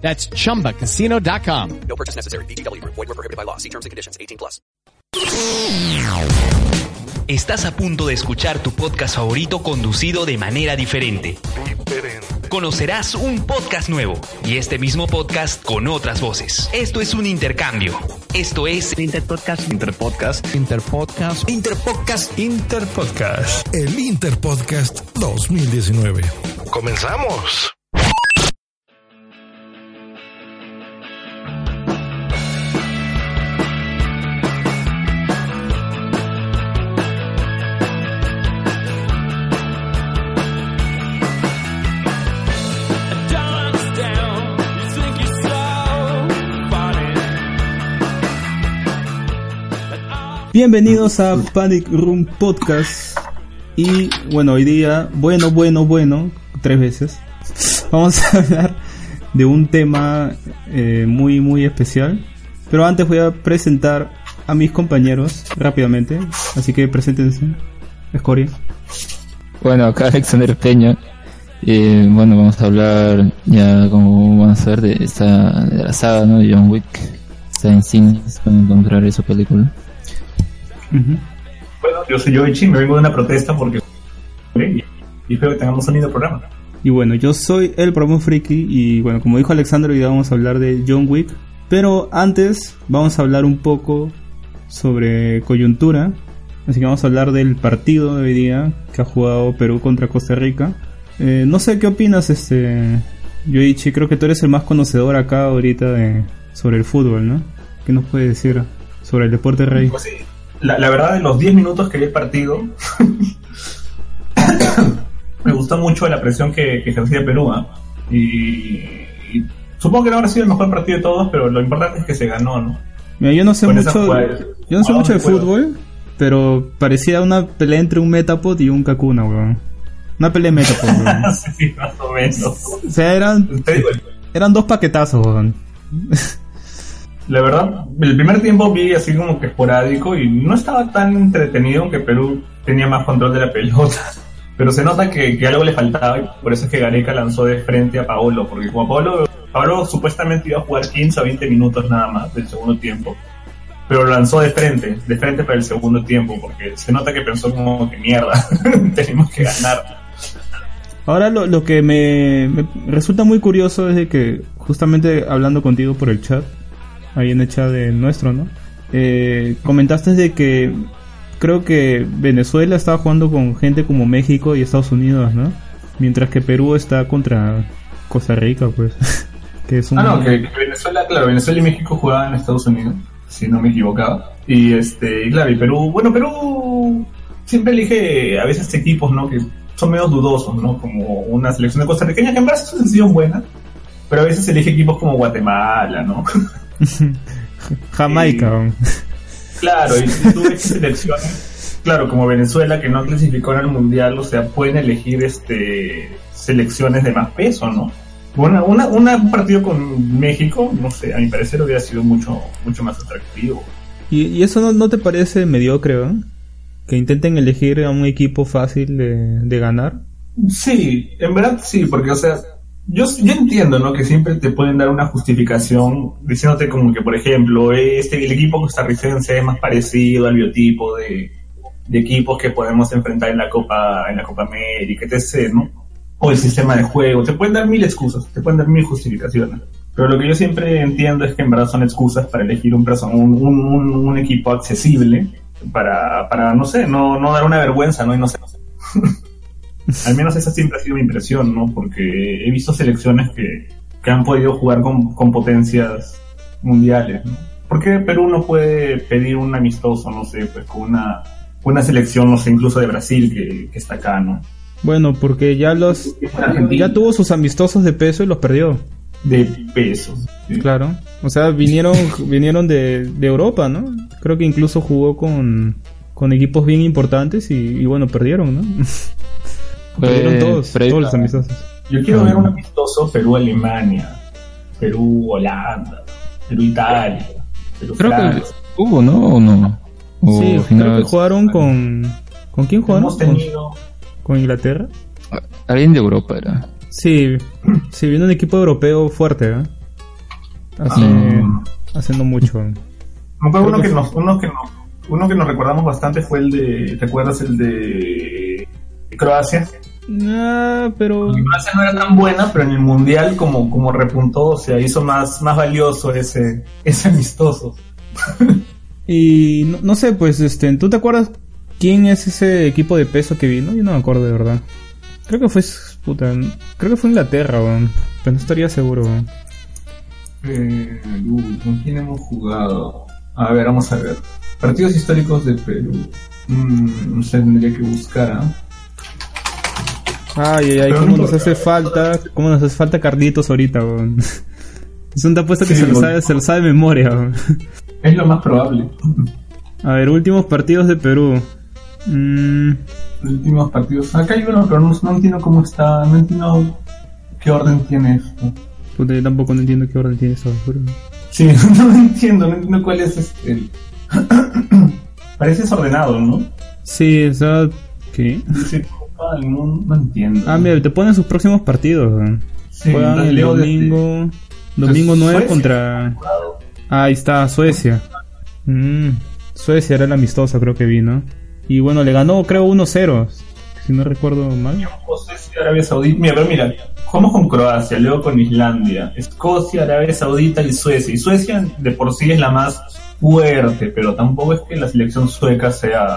That's chumbacasino.com. No purchase necessary. BGW. Void were prohibited by law. See terms and conditions. 18 plus. Estás a punto de escuchar tu podcast favorito conducido de manera diferente. Conocerás un podcast nuevo y este mismo podcast con otras voces. Esto es un intercambio. Esto es Interpodcast. Interpodcast. Interpodcast. Interpodcast. Interpodcast. El Interpodcast 2019. ¡Comenzamos! Bienvenidos a Panic Room Podcast. Y bueno, hoy día, bueno, bueno, bueno, tres veces. Vamos a hablar de un tema eh, muy, muy especial. Pero antes voy a presentar a mis compañeros rápidamente. Así que preséntense. Escoria. Bueno, acá Alexander Peña. Eh, bueno, vamos a hablar ya como vamos a ver de esta de la saga, ¿no? De John Wick. Está en cines, pueden encontrar esa película. Bueno, yo soy Yoichi, me vengo de una protesta porque y, y espero que tengamos un lindo programa. Y bueno, yo soy el promo friki y bueno, como dijo Alexander, hoy vamos a hablar de John Wick. Pero antes vamos a hablar un poco sobre coyuntura. Así que vamos a hablar del partido de hoy día que ha jugado Perú contra Costa Rica. Eh, no sé qué opinas, este Yoichi. Creo que tú eres el más conocedor acá ahorita de, sobre el fútbol, ¿no? ¿Qué nos puedes decir sobre el deporte rey? Pues sí, la, la verdad, en los 10 minutos que vi el partido, me gustó mucho la presión que, que ejercía Perú. ¿ah? Y, y supongo que no habrá sido el mejor partido de todos, pero lo importante es que se ganó, ¿no? Mira, yo no sé Con mucho, yo no sé ¿a mucho de puedo? fútbol, pero parecía una pelea entre un Metapod y un Kakuna, weón. Una pelea de Metapod, weón. sí, más o menos. O sea, eran, eran dos paquetazos, weón. La verdad, el primer tiempo vi así como que esporádico y no estaba tan entretenido, aunque Perú tenía más control de la pelota. Pero se nota que, que algo le faltaba y por eso es que Gareca lanzó de frente a Paolo, porque como Paolo, Paolo supuestamente iba a jugar 15 o 20 minutos nada más del segundo tiempo. Pero lanzó de frente, de frente para el segundo tiempo, porque se nota que pensó como que mierda, tenemos que ganar. Ahora lo, lo que me, me resulta muy curioso es de que justamente hablando contigo por el chat, ahí en el chat de nuestro, ¿no? Eh, comentaste de que creo que Venezuela estaba jugando con gente como México y Estados Unidos, ¿no? Mientras que Perú está contra Costa Rica, pues. que es un... Ah, no, que, que Venezuela, claro, Venezuela y México jugaban en Estados Unidos, si no me equivocaba. Y este, y claro, y Perú, bueno, Perú siempre elige a veces equipos, ¿no? Que son medio dudosos, ¿no? Como una selección de costarriqueña que en verdad son sencillos buenas, pero a veces elige equipos como Guatemala, ¿no? Jamaica, y-. Claro, y tú ves selecciones, claro, como Venezuela que no clasificó en el mundial, o sea, pueden elegir este selecciones de más peso, ¿no? Una, una, un partido con México, no sé, a mi parecer hubiera sido mucho, mucho más atractivo. ¿Y, y eso no, no te parece mediocre, weón? Que intenten elegir a un equipo fácil de, de ganar. Sí, en verdad sí, porque, o sea, yo, yo entiendo, ¿no? Que siempre te pueden dar una justificación diciéndote como que, por ejemplo, este, el equipo costarricense es más parecido al biotipo de, de equipos que podemos enfrentar en la Copa, en la Copa América, etc., ¿no? O el sistema de juego. Te pueden dar mil excusas, te pueden dar mil justificaciones. Pero lo que yo siempre entiendo es que en verdad son excusas para elegir un, un, un, un, equipo accesible para, para, no sé, no, no dar una vergüenza, ¿no? Y no sé. Al menos esa siempre ha sido mi impresión, ¿no? Porque he visto selecciones que, que han podido jugar con, con potencias mundiales, ¿no? ¿por qué Perú no puede pedir un amistoso, no sé, pues con una, una selección, no sé, incluso de Brasil que, que está acá, ¿no? Bueno, porque ya los ya tuvo sus amistosos de peso y los perdió. De peso. sí. Claro. O sea, vinieron vinieron de, de Europa, ¿no? Creo que incluso jugó con, con equipos bien importantes y, y bueno, perdieron, ¿no? perdieron todos, previo todos los amistosos. Yo quiero ver un amistoso Perú-Alemania, Perú-Holanda, Perú-Italia, Creo Perú-Francia. que hubo, ¿no? ¿O no? O Sí, creo que jugaron con... ¿Con quién jugaron? Hemos ¿Con, tenido... con Inglaterra? Alguien de Europa era. Sí, sí, viene un equipo europeo fuerte, ¿eh? Hace, Ah. hace no mucho. Me acuerdo uno que nos, uno que nos, uno que nos recordamos bastante fue el de, ¿te acuerdas el de Croacia? Ah, pero... Croacia no era tan buena, pero en el mundial como, como repuntó, o sea, hizo más, más valioso ese, ese amistoso. Y no, no sé, pues, este, ¿tú te acuerdas quién es ese equipo de peso que vino? Yo no me acuerdo de verdad. Creo que fue, puta, creo que fue Inglaterra, weón. pero no estaría seguro. weón. Eh, uy, ¿Con quién hemos jugado? A ver, vamos a ver. Partidos históricos de Perú. Mm, no sé, tendría que buscar, ¿ah? Ay, ay, ay, Pero cómo no nos hace falta, cómo nos hace falta Carlitos ahorita, weón. Es un apuesto que Sí, se lo sabe, se lo sabe de memoria, weón. Es lo más probable. A ver, últimos partidos de Perú. Mm, últimos partidos. Acá hay uno, pero no, no entiendo cómo está. No entiendo qué orden tiene esto. puta, yo tampoco no entiendo qué orden tiene eso, juro. Sí, no entiendo, no entiendo cuál es este. el- Parece desordenado, ¿no? Sí, o sea, ¿qué? Copa del Mundo, no entiendo. Ah, mira, te ponen sus próximos partidos. Sí, Juegan entonces el desde- domingo, domingo 9 Suecia. contra... Ah, ahí está, Suecia. Mm, Suecia era el amistoso, creo que vino. Y bueno, le ganó, creo, 1-0, si no recuerdo mal. Arabia Saudita. Mira, pero mira, jugamos con Croacia, luego con Islandia, Escocia, Arabia Saudita y Suecia. Y Suecia de por sí es la más fuerte, pero tampoco es que la selección sueca sea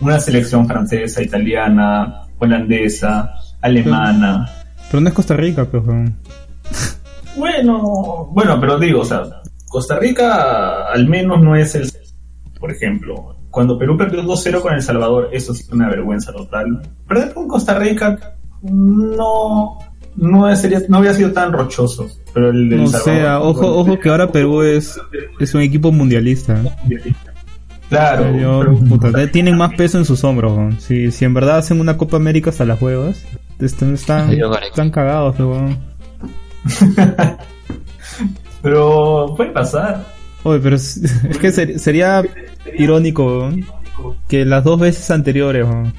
una selección francesa, italiana, holandesa, alemana. Pero no es Costa Rica, pues, weón. Bueno, bueno, pero digo, o sea, Costa Rica al menos no es el... Por ejemplo, cuando Perú perdió 2-0 con El Salvador, eso sí fue una vergüenza total. Perder con Costa Rica no no sería no había sido tan rochoso, pero el del No Salvador- sea, ojo, ojo que ahora Perú es, es un equipo mundialista. Claro, Yo, puta, tienen más peso en sus hombros, weón. Si, si en verdad hacen una Copa América hasta las huevas, están, están, están cagados, weón. pero puede pasar. Oye, pero es, es que ser- sería irónico weón, que las dos veces anteriores, weón,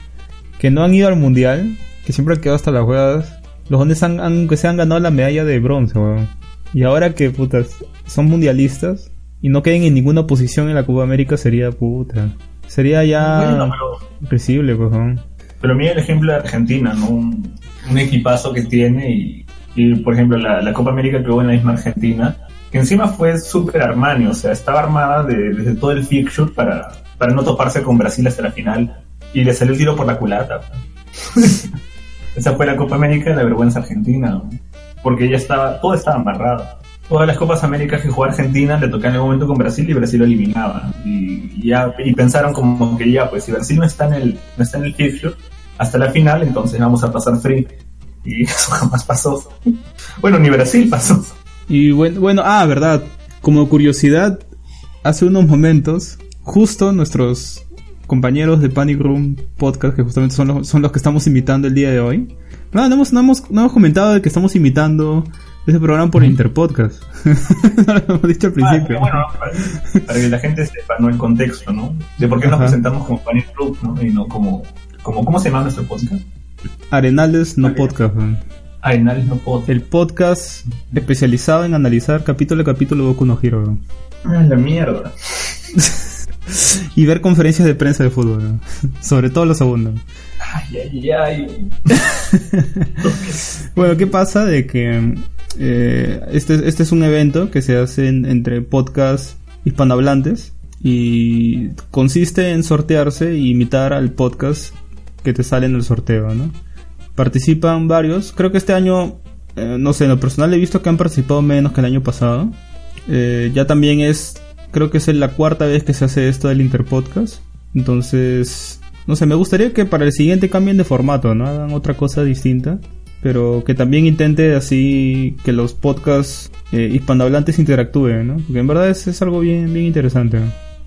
que no han ido al mundial, que siempre han quedado hasta las huevas, los hombres han, han, que se han ganado la medalla de bronce, weón. Y ahora que putas son mundialistas y no queden en ninguna posición en la Copa América sería puta. Sería ya risible, pues. Pero mira el ejemplo de Argentina, ¿no? Un, un equipazo que tiene y, y, por ejemplo, la, la Copa América que hubo en la misma Argentina, que encima fue súper Armani, o sea, estaba armada de- desde todo el fixture para, para no toparse con Brasil hasta la final y le salió el tiro por la culata. Esa fue la Copa América de la vergüenza argentina, ¿no? porque ya estaba, todo estaba amarrado. Todas las Copas Américas que jugó Argentina le tocaban en el momento con Brasil y Brasil lo eliminaba. Y, ya, y pensaron como que ya, pues si Brasil no está en el, no está en el hasta la final, entonces vamos a pasar free. Y eso jamás pasó. Bueno, ni Brasil pasó. Y bueno, bueno, ah, verdad. Como curiosidad, hace unos momentos, justo nuestros compañeros de Panic Room Podcast, que justamente son los, son los que estamos invitando el día de hoy. No, no hemos, no hemos, no hemos comentado de que estamos invitando ese programa por Interpodcast. no lo hemos dicho al Ah, principio. bueno, para, para que la gente sepa, ¿no? El contexto, ¿no? De por qué nos presentamos como Panic Club, ¿no? Y no como, como, ¿cómo se llama nuestro podcast? Arenales no podcast. weón. Arenales no podcast. El podcast especializado en analizar capítulo a capítulo Boku no Hero. weón. Ah, la mierda. Y ver conferencias de prensa de fútbol. weón. Sobre todo los segundos. Ay, ay, ay. Bueno, ¿qué pasa? De que eh, este, este es un evento que se hace en- entre podcasts hispanohablantes y consiste en sortearse y imitar al podcast que te sale en el sorteo, ¿no? Participan varios, creo que este año, eh, no sé, en lo personal he visto que han participado menos que el año pasado. Eh, ya también es creo que es la cuarta vez que se hace esto del Interpodcast. Entonces, no sé, me gustaría que para el siguiente cambien de formato, ¿no? Hagan otra cosa distinta. Pero que también intente así que los podcasts eh, hispanohablantes interactúen, ¿no? Porque en verdad es, es algo bien, bien interesante.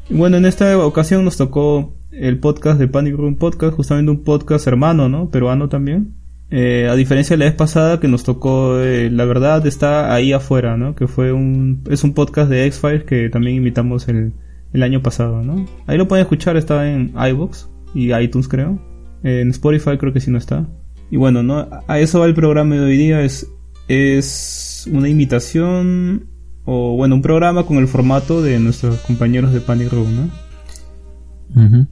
Bueno, en esta ocasión nos tocó el podcast de Panic Room Podcast, justamente un podcast hermano, ¿no? Peruano también. Eh, a diferencia de la vez pasada que nos tocó, eh, la verdad está ahí afuera, ¿no? Que fue un, es un podcast de X-Files que también invitamos el, el año pasado, ¿no? Ahí lo pueden escuchar, está en iVoox y iTunes creo. En Spotify creo que sí no está. Y bueno, ¿no? A eso va el programa de hoy día, es, es una imitación o bueno, un programa con el formato de nuestros compañeros de Panic Room, ¿no?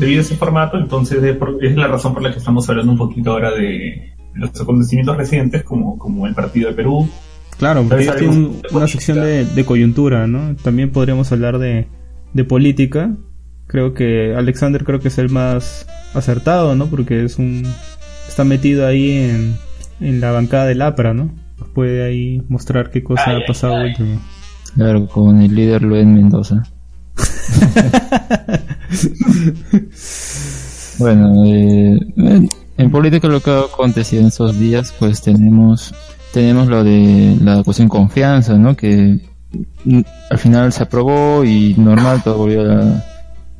Debido a ese formato, entonces es la razón por la que estamos hablando un poquito ahora de los acontecimientos recientes, como, como el partido de Perú. Claro, porque tiene una sección de, coyuntura, ¿no? También podríamos hablar de, de política. Creo que Alexander creo que es el más acertado, ¿no? Porque es un está metido ahí en, en la bancada del APRA, ¿no? puede ahí mostrar qué cosa ha pasado último. Claro, con el líder Luen Mendoza. bueno, eh, en política lo que ha acontecido en estos días, pues tenemos tenemos lo de la cuestión confianza, ¿no? Que al final se aprobó y normal todo volvió a,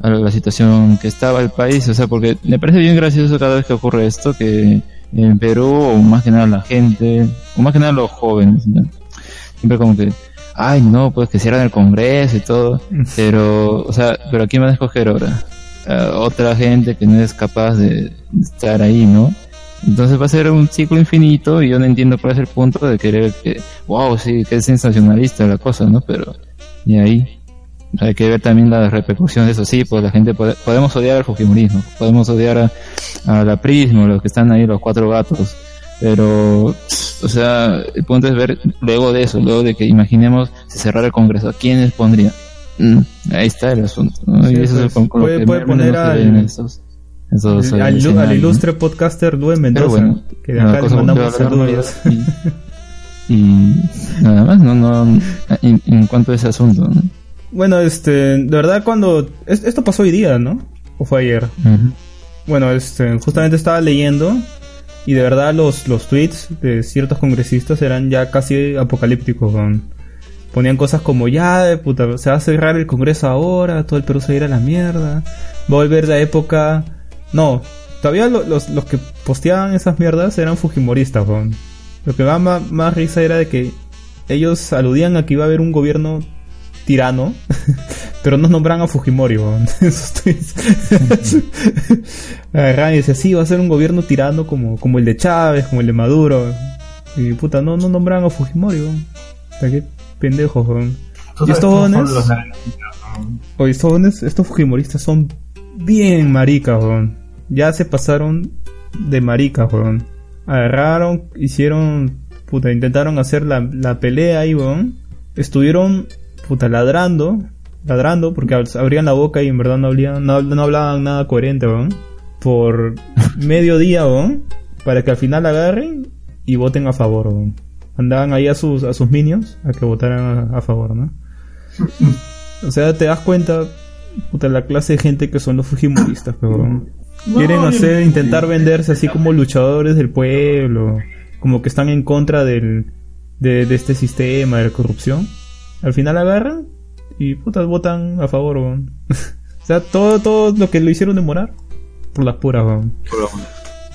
a la situación que estaba el país, o sea, porque me parece bien gracioso cada vez que ocurre esto, que en Perú, o más que nada la gente, o más que nada los jóvenes, siempre como que, ay no, pues que cierran el Congreso y todo, pero, o sea, pero ¿a van a escoger ahora? otra gente que no es capaz de estar ahí, ¿no? Entonces va a ser un ciclo infinito y yo no entiendo cuál es el punto de querer que, wow, sí, que es sensacionalista la cosa, ¿no? Pero, y ahí, hay que ver también las repercusiones de eso. Sí, pues la gente podemos odiar al Fujimorismo, podemos odiar a, la Prismo, los que están ahí, los cuatro gatos. Pero, o sea, el punto es ver luego de eso, luego de que imaginemos si cerrar el Congreso, ¿a quiénes pondría? Mm, ahí está el asunto. y eso es pues, puede, puede poner al, al, ilustre podcaster Luen Mendoza, que de acá le mandamos saludos. Y, y, nada más, no, no, en, en cuanto a ese asunto, ¿no? Bueno, este, de verdad cuando... Esto pasó hoy día, ¿no? ¿O fue ayer? Bueno, este, justamente estaba leyendo y de verdad los, los tweets de ciertos congresistas eran ya casi apocalípticos. Ponían cosas como ya, puta, se va a cerrar el Congreso ahora, todo el Perú se va a ir a la mierda, va a volver la época... No, todavía los, los que posteaban esas mierdas eran fujimoristas. Lo que más, más risa era de que ellos aludían a que iba a haber un gobierno tirano, pero no nombran a Fujimori, en esos tweets. y dice, sí, va a ser un gobierno tirano como, como el de Chávez, como el de Maduro. Y puta, no, no nombran a Fujimori, weón. qué pendejos, Y estos jóvenes, o estos estos Fujimoristas son bien maricas, weón. Ya se pasaron de maricas, weón. Agarraron, hicieron, puta, intentaron hacer la, la pelea ahí, weón. Estuvieron puta, ladrando, ladrando, porque abrían la boca y en verdad no, hablaban, no, hablaban nada coherente, weón. Por medio día, weón, para que al final agarren y voten a favor, weón. Andaban ahí a sus, a sus minions a que votaran a, favor, ¿no? O sea, te das cuenta, puta, la clase de gente que son los fujimoristas, weón. Quieren hacer, intentar venderse así como luchadores del pueblo, como que están en contra del, de, de este sistema de corrupción al final agarran y putas votan a favor, o sea, todo, todo lo que lo hicieron demorar por las puras,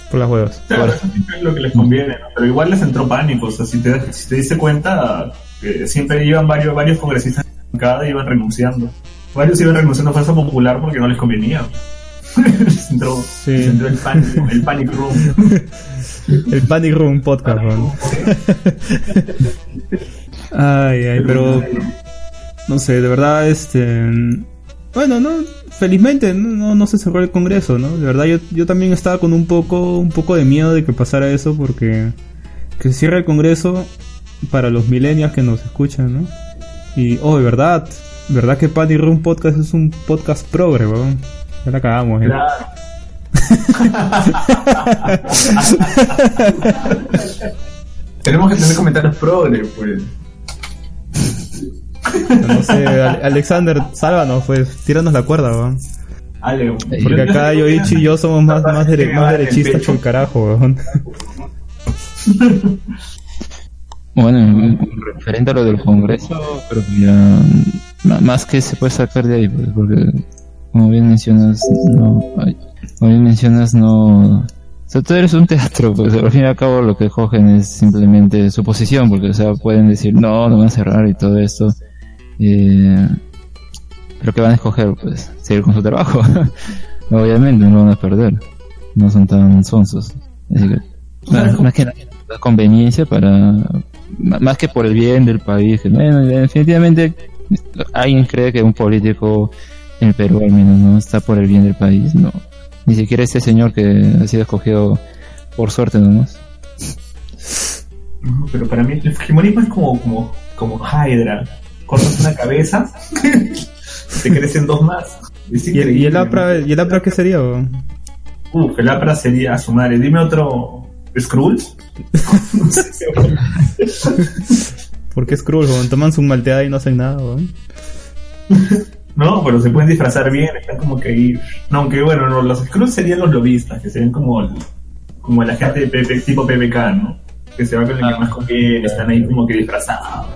Por las huevas. Claro, eso es lo que les conviene, Pero igual les entró pánico, o sea, si te, si te diste cuenta, siempre iban varios, varios congresistas en cada iban renunciando. Varios iban renunciando a Fuerza Popular porque no les convenía. les entró, el, panic, el Panic Room. el Panic Room podcast, Ay, ay, pero no sé, de verdad, este, bueno, no, felizmente no, no se cerró el Congreso, ¿no? De verdad, yo, yo también estaba con un poco, un poco de miedo de que pasara eso porque que se cierre el Congreso para los millennials que nos escuchan, ¿no? Y, oh, de verdad, verdad que Patty Room Podcast es un podcast progre, weón. Ya la cagamos, ¿eh? Tenemos que tener comentarios progre, pues. No sé, Ale- Alexander, sálvanos, pues, tíranos la cuerda, weón. Ale, Porque acá Yoichi y yo somos más, más, dere- más derechistas que el carajo, weón. Bueno, referente a lo del Congreso, creo que ya más que se puede sacar de ahí, pues, porque como bien mencionas, no, como bien mencionas, no, o sea, todo es un teatro, pues al fin y al cabo lo que cogen es simplemente su posición, porque o sea, pueden decir no, no van a cerrar y todo esto, eh, pero que van a escoger, pues, seguir con su trabajo, obviamente no lo van a perder, no son tan sonsos, así que, más, que nada, la conveniencia para más que por el bien del país que bueno definitivamente alguien cree que un político en el Perú al menos no está por el bien del país no ni siquiera este señor que ha sido escogido por suerte nomás No, pero para mí el fujimorismo es como, como, como Hydra. Cortas una cabeza, te crecen dos más. ¿Y el, increíble. y el APRA, ¿y el APRA qué sería, weón? Uf, el APRA sería a su madre. Dime otro. ¿Skrulls? No sé. ¿Por qué Skrull, weón? Toman su malteada y no hacen nada, weón. No, pero se pueden disfrazar bien, están como que ahí. No, aunque bueno, no, los Skrulls serían los lobistas, que serían como, el- como la gente de PP, tipo PPK, ¿no? Que se va con el que más conviene, están ahí como que disfrazados.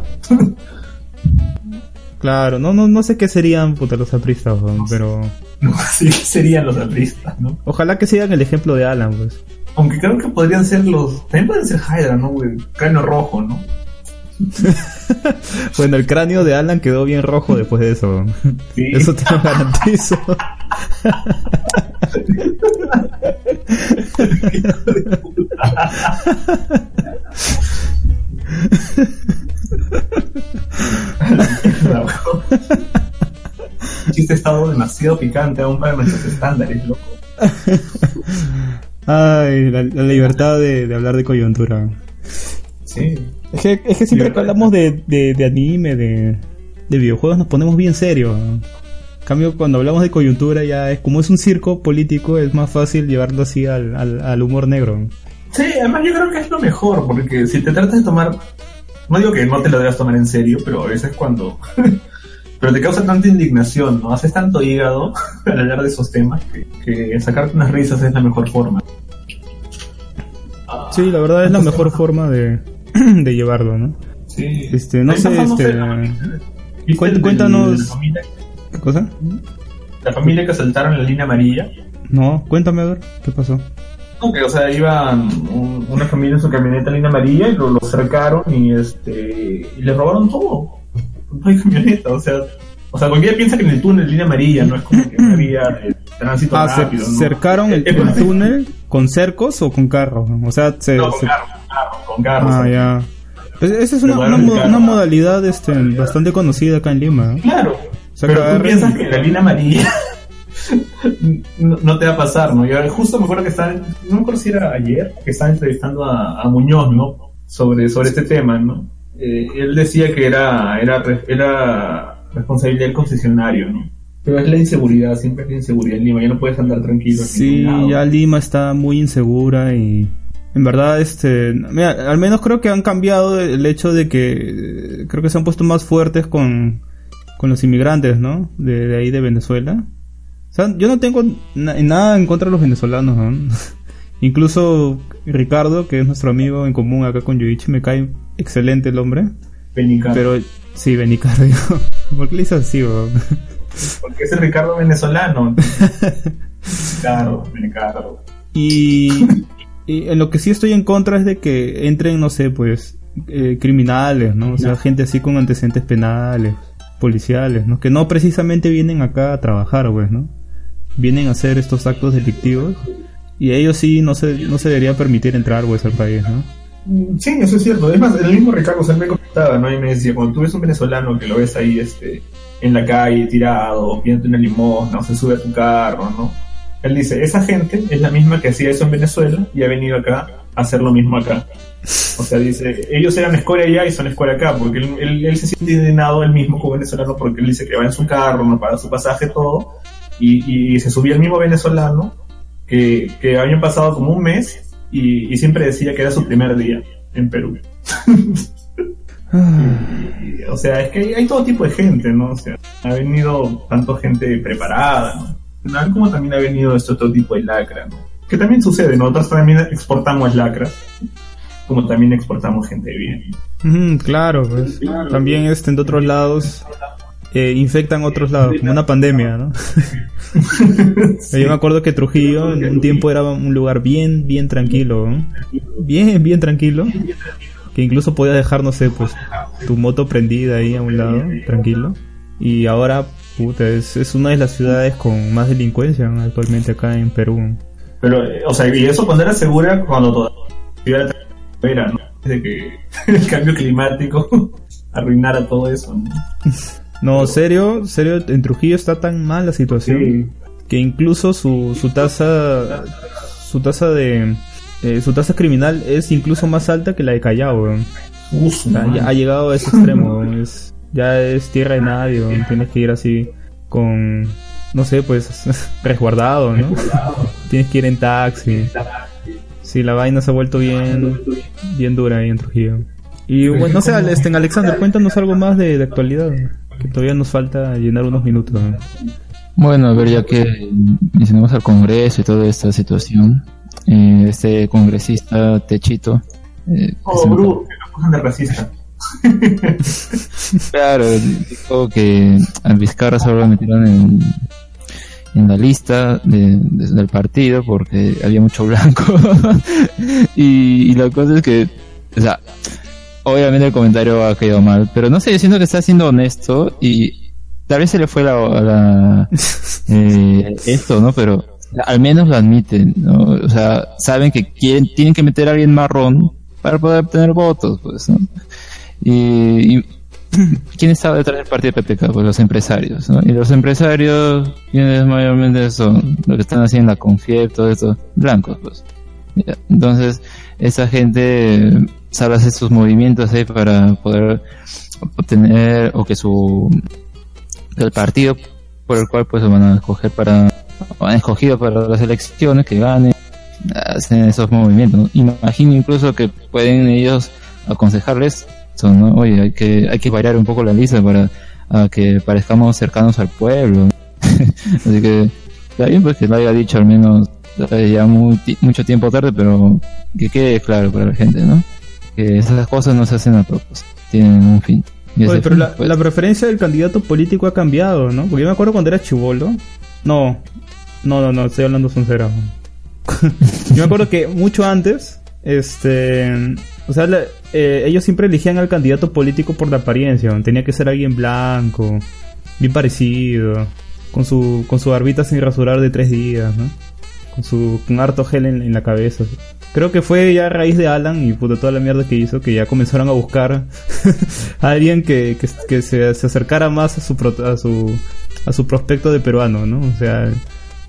Claro, no, no, no sé qué serían, puta, los apristas, pero... No, así serían los apristas, ¿no? Ojalá que sigan el ejemplo de Alan, pues. Aunque creo que podrían ser los. También pueden ser Hydra, ¿no, güey? Cráneo rojo, ¿no? Bueno, el cráneo de Alan quedó bien rojo después de eso. Sí. Eso te lo garantizo. Chiste estado demasiado picante aún para nuestros estándares, loco. Ay, la, la libertad de, de hablar de coyuntura. Sí. Es que, es que siempre que hablamos de, de, de anime, de, de videojuegos, nos ponemos bien serios. En cambio, cuando hablamos de coyuntura, ya es como es un circo político, es más fácil llevarlo así al, al, al humor negro. Sí, además yo creo que es lo mejor, porque si te tratas de tomar. No digo que no te lo debas tomar en serio, pero a veces cuando. pero te causa tanta indignación, ¿no? Haces tanto hígado al hablar de esos temas que, que sacarte unas risas es la mejor forma. Sí, la verdad es la mejor forma de, de llevarlo, ¿no? Sí. Este, no Ahí sé, este... el- ¿Viste Cuént- el del- cuéntanos- de La familia, ¿Qué cosa? la familia que asaltaron la línea amarilla. No, cuéntame a ver, ¿qué pasó? No, que, o sea, iban un- una familia en su camioneta en línea amarilla y lo, lo cercaron y este y le robaron todo. No hay camioneta, o sea, o sea, cualquiera piensa que en el túnel línea amarilla no es como que una vía de tránsito Ah, rápido, ¿no? cercaron el, túnel con cercos o con carros. O sea, se, No, con se- carro, con. Ah, ya. Esa es una, modalidad este, bastante conocida acá en Lima. Claro. sea, pero tú piensas que la línea amarilla no, no te va a pasar, ¿no? Yo justo me acuerdo que estaban, no me acuerdo si era ayer, que estaban entrevistando a, a Muñoz, ¿no? Sobre, sobre este tema, ¿no? Eh, él decía que era, era, era responsabilidad del concesionario, ¿no? Pero es la inseguridad, siempre es la inseguridad en Lima, ya no puedes andar tranquilo. Sí, ya Lima está muy insegura y en verdad, este, mira, al menos creo que han cambiado el hecho de que eh, creo que se han puesto más fuertes con, con los inmigrantes, ¿no? De, de ahí de Venezuela. O sea, yo no tengo na- nada en contra de los venezolanos, ¿no? Incluso Ricardo, que es nuestro amigo en común acá con Yuichi, me cae excelente el hombre. Benicardo. Pero sí, Benicardo, digo, ¿por qué le hizo así, weón? Porque es el Ricardo venezolano. Claro, Benicardo. Y, y en lo que sí estoy en contra es de que entren, no sé, pues, eh, criminales, ¿no? O sea, gente así con antecedentes penales, policiales, ¿no? Que no precisamente vienen acá a trabajar, pues, ¿no? Vienen a hacer estos actos delictivos. Y ellos sí no se, no se debería permitir entrar, pues, al país, ¿no? Sí, eso es cierto. Es más, el mismo Ricardo se me comentaba, ¿no? Y me decía, cuando tú ves un venezolano que lo ves ahí, este, en la calle, tirado, pidiendo una limosna, o se sube a tu carro, ¿no? Él dice, esa gente es la misma que hacía eso en Venezuela y ha venido acá a hacer lo mismo acá. O sea, dice, ellos eran escoria allá y son escoria acá, porque él, él- él se siente indignado él mismo como venezolano porque él dice que va en su carro, no paga su pasaje, todo, y, y se subía el mismo venezolano que, que habían pasado como un mes y, y siempre decía que era su primer día en Perú. Y, o sea, es que hay, hay todo tipo de gente, ¿no? O sea, ha venido tanto gente preparada, ¿no? Al final, como también ha venido este otro tipo de lacra, ¿no? Que también sucede, nosotros también exportamos lacras, como también exportamos gente bien. Ujú, claro, pues. También este, en otros lados eh, infectan otros lados, como una pandemia, ¿no? Yo me acuerdo que Trujillo en un tiempo era un lugar bien, bien tranquilo, ¿no? Bien, bien tranquilo. Que incluso podías dejar, no sé, pues, tu moto prendida ahí a un lado, tranquilo. Y ahora, puta, es, es una de las ciudades con más delincuencia ¿no? actualmente acá en Perú. Pero, eh, o sea, y eso cuando era segura, cuando todavía era, ¿no? De que el cambio climático arruinara todo eso, ¿no? No, serio, serio, en Trujillo está tan mal la situación que incluso su, su tasa, su tasa de, eh, su tasa criminal es incluso más alta que la de Callao. Uf, O sea, ya ha llegado a ese extremo. Es- ya es tierra de nadie, weón. tienes que ir así con, no sé, pues resguardado, ¿no? tienes que ir en taxi. Sí, la vaina se ha vuelto bien, bien dura ahí en Trujillo. Y bueno, no sé, este, Alexander, cuéntanos algo más de, de actualidad, que todavía nos falta llenar unos minutos. ¿no? Bueno, a ver, ya que mencionamos al Congreso y toda esta situación, eh, este congresista Techito, eh, Oh, Bru, que lo racista. claro, dijo que al Vizcarra solo lo metieron en, en la lista de- de- del partido porque había mucho blanco. y, y la cosa es que, o sea, obviamente el comentario ha quedado mal, pero no sé, siento que está siendo honesto y tal vez se le fue la, la eh, esto, ¿no? Pero al menos lo admiten, ¿no? O sea, saben que quieren, tienen que meter a alguien marrón para poder obtener votos, pues, ¿no? Y, ¿quién estaba detrás del partido PPK? Pues los empresarios. Y los empresarios, ¿quiénes mayormente son? Los que están haciendo la Confiep, todo esto, blancos, pues. Entonces, esa gente sabe hacer sus movimientos ahí para poder obtener, o que su, el partido por el cual pues van a escoger para, han escogido para las elecciones, que gane, hacen esos movimientos. ¿no? Imagino incluso que pueden ellos aconsejarles, son, ¿no? oye, hay que, hay que variar un poco la lista para a que parezcamos cercanos al pueblo. Así que está bien pues que lo haya dicho al menos eh, ya muy mucho tiempo tarde, pero que quede claro para la gente, ¿no? Que esas cosas no se hacen a propósito, tienen un fin. Oye, pero fin, la, pues, la preferencia del candidato político ha cambiado, ¿no? Porque yo me acuerdo cuando era chivolo. No, no, no, no, estoy hablando sincero. yo me acuerdo que mucho antes, este, o sea, la- eh, ellos siempre elegían al candidato político por la apariencia. Tenía que ser alguien blanco, bien parecido, con su, con su barbita sin rasurar de tres días, ¿no? Con su, con harto gel en, en la cabeza. Creo que fue ya a raíz de Alan y puta toda la mierda que hizo que ya comenzaron a buscar a alguien que, que, que se, se acercara más a su, pro- a su a su prospecto de peruano, ¿no? O sea,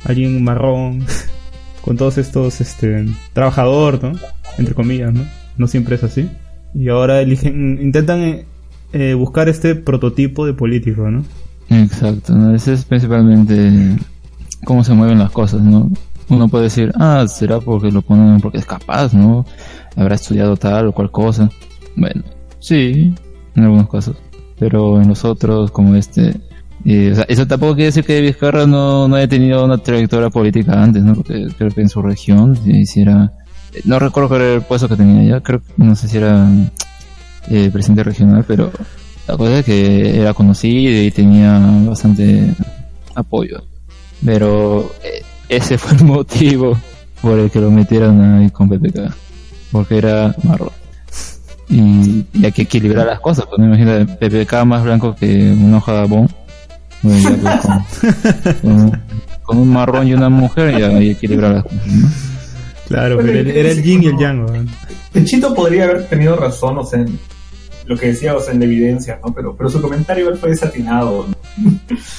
alguien marrón con todos estos este trabajador, ¿no? Entre comillas, ¿no? No siempre es así. Y ahora eligen intentan eh, eh, buscar este prototipo de político, ¿no? Exacto, ¿no? Ese es principalmente cómo se mueven las cosas, ¿no? Uno puede decir, ah, será porque lo ponen porque es capaz, ¿no? Habrá estudiado tal o cual cosa. Bueno, sí, en algunos casos. Pero en los otros, como este... eh, o sea, eso tampoco quiere decir que Vizcarra no, no haya tenido una trayectoria política antes, ¿no? Porque creo que en su región se hiciera... No recuerdo cuál era el puesto que tenía ya, creo que no sé si era eh, presidente regional, pero la cosa es que era conocido y tenía bastante apoyo. Pero eh, ese fue el motivo por el que lo metieron ahí con PPK. Porque era marrón. Y, y hay que equilibrar las cosas. Pues me imagino PPK más blanco que una hoja de abón. Bueno, pues, con, con- con un marrón y una mujer ya hay que equilibrar las cosas. ¿no? Claro, pero era era el yin y el yang, ¿no? Techito podría haber tenido razón, o sea, en lo que decía, o sea, en la evidencia, ¿no? Pero, pero su comentario igual fue desatinado, ¿no?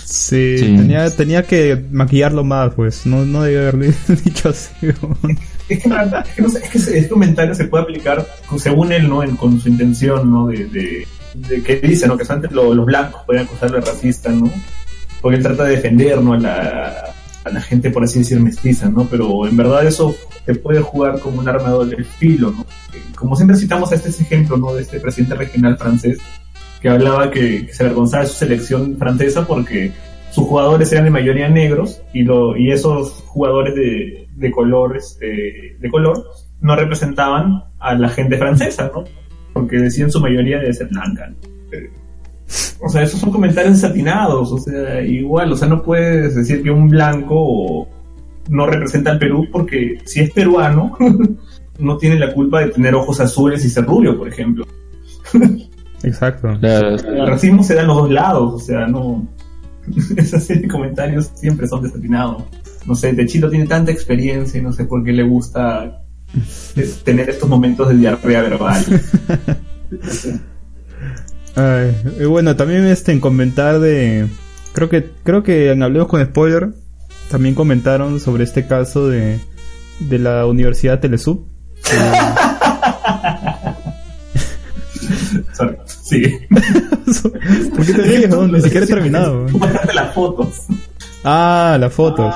Sí, Sí. tenía tenía que maquillarlo más, pues. No no debía haberle dicho así. ¿no? Es que, es que, no sé, es que ese comentario se puede aplicar según él, ¿no? En- con su intención, ¿no? De, de, de que dice, ¿no? Que solamente lo- los blancos pueden acusarle de racista, ¿no? Porque él trata de defender, ¿no? La, a la gente, por así decir, mestiza, ¿no? Pero en verdad eso te puede jugar como un arma de filo, ¿no? Como siempre citamos a este ejemplo, ¿no? De este presidente regional francés que hablaba que, se avergonzaba de su selección francesa porque sus jugadores eran de mayoría negros y, lo, y esos jugadores de, de color, este, de color no representaban a la gente francesa, ¿no? Porque decían su mayoría de ser blanca. ¿no? O sea, esos son comentarios desatinados, o sea, igual, o sea, no puedes decir que un blanco no representa al Perú porque si es peruano, no tiene la culpa de tener ojos azules y ser rubio, por ejemplo. Exacto. El racismo se da en los dos lados, o sea, no... Esa serie de comentarios siempre son desatinados. No sé, Techito tiene tanta experiencia y no sé por qué le gusta es- tener estos momentos de diarrea verbal. Ay, y bueno, también este en comentar de creo que creo que en Hablemos con spoiler también comentaron sobre este caso de de la Universidad Telesub. Sorry, sigue. ¿Por qué te ríes? no? Ni siquiera he terminado. Las fotos. Ah, las fotos.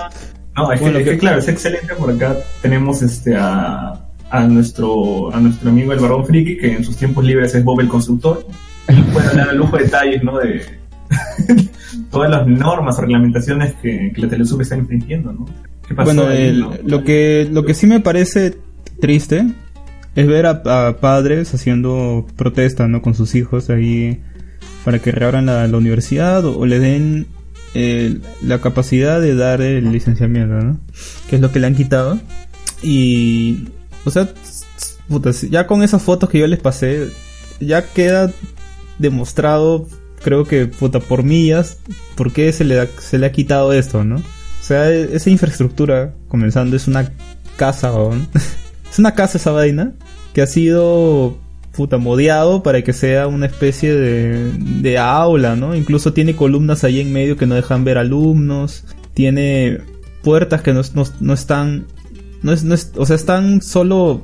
No, es, Bueno, que, es que- que, claro, es excelente por acá tenemos este a, a nuestro a nuestro amigo el Barón Friki, que en sus tiempos libres es Bob el Constructor. Puede hablar a lujo de detalles, ¿no? De todas las normas o reglamentaciones que, que la Telesub está infringiendo, ¿no? ¿Qué pasó Bueno, ahí, el- no? lo que lo que sí me parece triste es ver a, a padres haciendo protesta, ¿no? Con sus hijos ahí para que reabran la, la universidad o, o le den eh, la capacidad de dar el licenciamiento, ¿no? Que es lo que le han quitado. Y, o sea, puta, ya con esas fotos que yo les pasé, ya queda demostrado, creo que, puta, por millas, por qué se le, ha- se le ha quitado esto, ¿no? O sea, e- esa infraestructura, comenzando, es una casa, weón. es una casa esa vaina, que ha sido, puta, modeado para que sea una especie de, de aula, ¿no? Incluso tiene columnas ahí en medio que no dejan ver alumnos, tiene puertas que no, no, no están, no es, no es, o sea, están solo,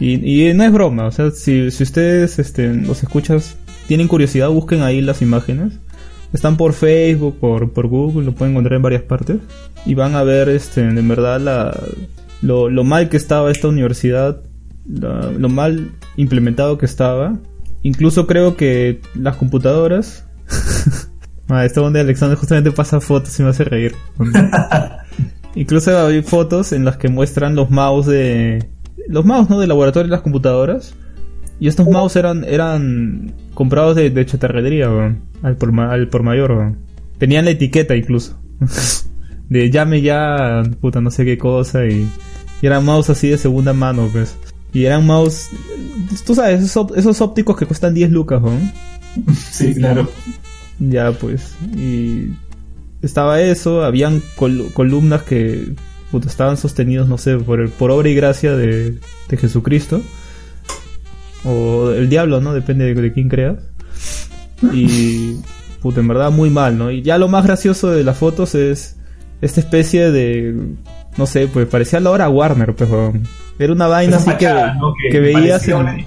Y, y no es broma, o sea, si, si ustedes, este, los escuchas, tienen curiosidad, busquen ahí las imágenes. Están por Facebook, por, por Google, lo pueden encontrar en varias partes. Y van a ver, este, en verdad, la, lo, lo mal que estaba esta universidad, la- lo mal implementado que estaba. Incluso creo que las computadoras... ah, esta donde Alexander justamente pasa fotos y me hace reír. Incluso hay fotos en las que muestran los mouse de... Los mouse, ¿no? De laboratorio de las computadoras. Y estos mouse eran, eran comprados de, de chatarrería, weón. Al por, al por mayor, weón. Tenían la etiqueta incluso. de llame ya, puta, no sé qué cosa. Y, y eran mouse así de segunda mano, pues. Y eran mouse... Tú sabes, esos, esos ópticos que cuestan 10 lucas, weón. Sí, claro. Ya, pues. Y estaba eso, habían col- columnas que puta, estaban sostenidos, no sé, por, el- por obra y gracia de, de Jesucristo. O el diablo, ¿no? Depende de, de quién creas. Y, puta, en verdad muy mal, ¿no? Y ya lo más gracioso de las fotos es esta especie de, no sé, pues parecía la hora Warner, pues. Era una vaina Esa así que, ¿no? que Que veías en...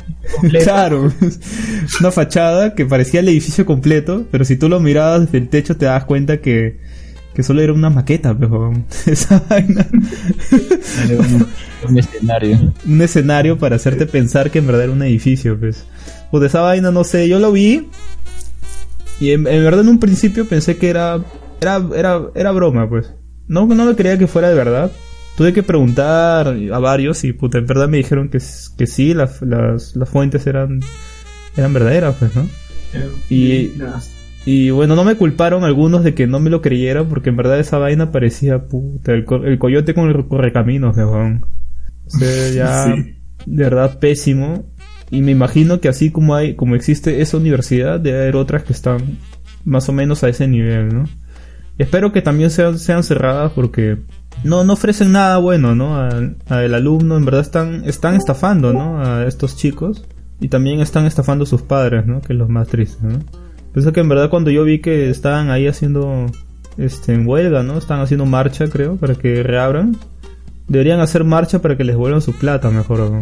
Claro, una fachada que parecía el edificio completo, pero si tú lo mirabas desde el techo te das cuenta que, que solo era una maqueta, pero esa vaina. un, un escenario. un escenario para hacerte pensar que en verdad era un edificio, pues. Pues de esa vaina, no sé, yo lo vi Y en, en verdad en un principio pensé que era, era, era, era broma, pues. No, no me creía que fuera de verdad. Tuve que preguntar a varios y puta, en verdad me dijeron que, s- que sí, las, las, las fuentes eran, eran verdaderas, pues, ¿no? Y, y bueno, no me culparon algunos de que no me lo creyera porque en verdad esa vaina parecía puta, el, co- el coyote con el correcaminos, weón. O sea, ya Sí. de verdad pésimo. Y me imagino que así como hay, como existe esa universidad, debe haber otras que están más o menos a ese nivel, ¿no? Y espero que también sean, sean cerradas porque no, no ofrecen nada bueno, ¿no? Al, al alumno, en verdad están, están estafando, ¿no? A estos chicos. Y también están estafando a sus padres, ¿no? Que es lo más triste, ¿no? Pienso que en verdad cuando yo vi que estaban ahí haciendo, este, en huelga, ¿no? Están haciendo marcha, creo, para que reabran. Deberían hacer marcha para que les vuelvan su plata mejor, ¿no?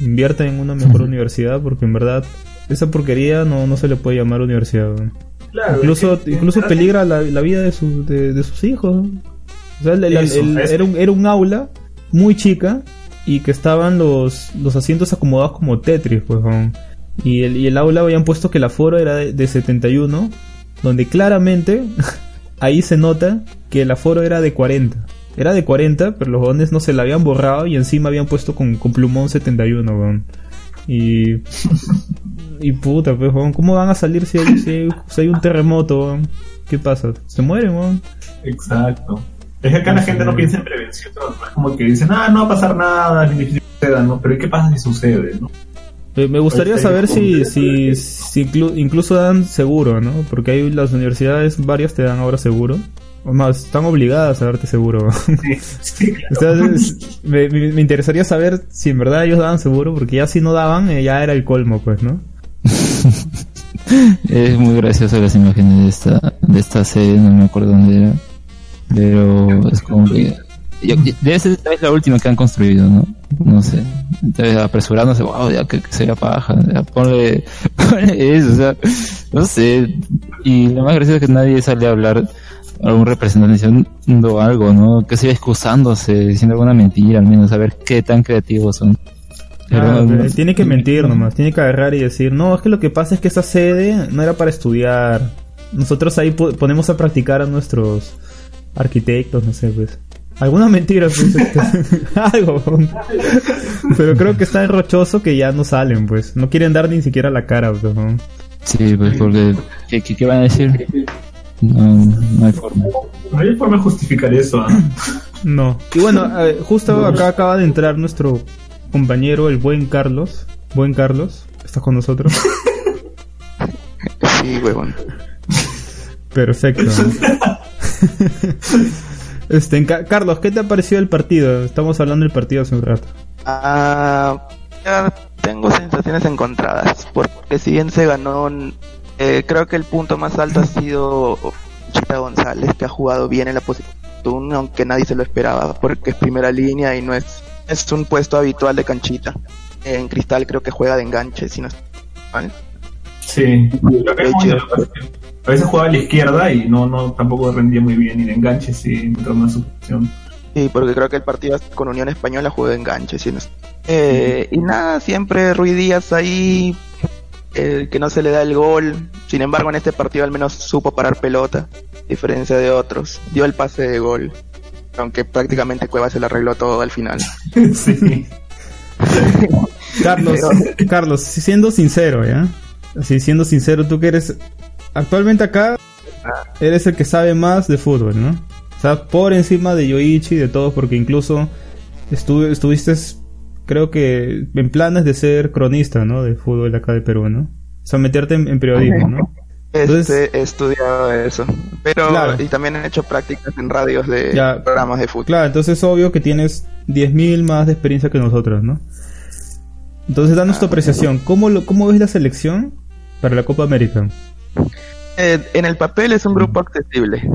Invierten en una mejor universidad porque en verdad esa porquería no, no se le puede llamar universidad, ¿no? Claro, incluso es que- incluso peligra la, la vida de, su- de, de sus hijos. ¿no? O sea, el- el- Eso, el- es- era, un, era un aula muy chica y que estaban los, los asientos acomodados como Tetris, pues. ¿no? Y el, y el aula habían puesto que el aforo era de, de 71, donde claramente ahí se nota que el aforo era de 40. Era de 40, pero los jóvenes no se la habían borrado y encima habían puesto con, con plumón 71, weón. Y. Y puta, pues, weón, ¿cómo van a salir si hay, si hay, si hay un terremoto, weón? ¿Qué pasa? Se mueren, weón. Exacto. Es que acá la gente no piensa en prevención, ¿no? Es como que dicen, ah, no va a pasar nada, ni que suceda, ¿no? Pero ¿y qué pasa si sucede, no? Me me gustaría saber si, si, si inclu- incluso dan seguro, ¿no? Porque hay las universidades, varias te dan ahora seguro. O más, están obligadas a darte seguro. Entonces, me, interesaría saber si en verdad ellos daban seguro, porque ya si no daban, eh, ya era el colmo, pues, ¿no? Es muy gracioso las imágenes de esta, de esta serie, no me acuerdo dónde era. Pero es como que. Yo- yo- debe ser tal vez la última que han construido, ¿no? No sé. Entonces apresurándose, wow, ya que, que sería paja. Ya ponle, ponle eso, o sea, no sé. Y lo más gracioso es que nadie sale a hablar, algún representante diciendo algo, ¿no? Que siga excusándose, diciendo alguna mentira, al menos, a ver qué tan creativos son. Claro, Pero- pero tiene que mentir nomás, tiene que agarrar y decir, no, es que lo que pasa es que esa sede no era para estudiar. Nosotros ahí po- ponemos a practicar a nuestros arquitectos, no sé, pues. Alguna mentira, pues. este, algo. Pero creo que es tan rochoso que ya no salen, pues. No quieren dar ni siquiera la cara, pues. ¿no? Sí, pues porque, ¿qué, qué, qué van a decir? No, no hay forma. No hay forma de justificar eso, ¿ah? No. Y bueno, ver, justo acá acaba de entrar nuestro compañero, el buen Carlos. Buen Carlos, ¿estás con nosotros? Sí, huevón. Perfecto. Este, en Ca- Carlos, ¿qué te ha parecido el partido? Estamos hablando del partido hace un rato. Ah, ya tengo sensaciones encontradas, porque si bien se ganó, eh, creo que el punto más alto ha sido Chita González, que ha jugado bien en la posición, aunque nadie se lo esperaba, porque es primera línea y no es, es un puesto habitual de canchita. En Cristal creo que juega de enganche, si no mal. Sí. Lo que es muy- a veces jugaba a la izquierda y no, no tampoco rendía muy bien, y de enganche sí entró más su posición. Sí, porque creo que el partido con Unión Española jugó de enganche, si no estoy- Eh, y nada, siempre Rui Díaz ahí, el que no se le da el gol. Sin embargo, en este partido al menos supo parar pelota, a diferencia de otros. Dio el pase de gol, aunque prácticamente Cueva se lo arregló todo al final. sí. Carlos, Carlos, siendo sincero, ¿ya? Así, siendo sincero, tú que eres actualmente acá, eres el que sabe más de fútbol, ¿no? O sea, por encima de Yoichi y de todos, porque incluso estu- estuviste, creo que, en planes de ser cronista, ¿no? De fútbol de acá de Perú, ¿no? O sea, meterte en, en periodismo, ¿no? Este, he estudiado eso. Pero, Claro. y también he hecho prácticas en radios de Ya. programas de fútbol. Claro, entonces es obvio que tienes 10.000 más de experiencia que nosotros, ¿no? Entonces, danos tu apreciación. ¿Cómo, lo, ¿Cómo ves la selección para la Copa América? Eh, en el papel es un grupo accesible.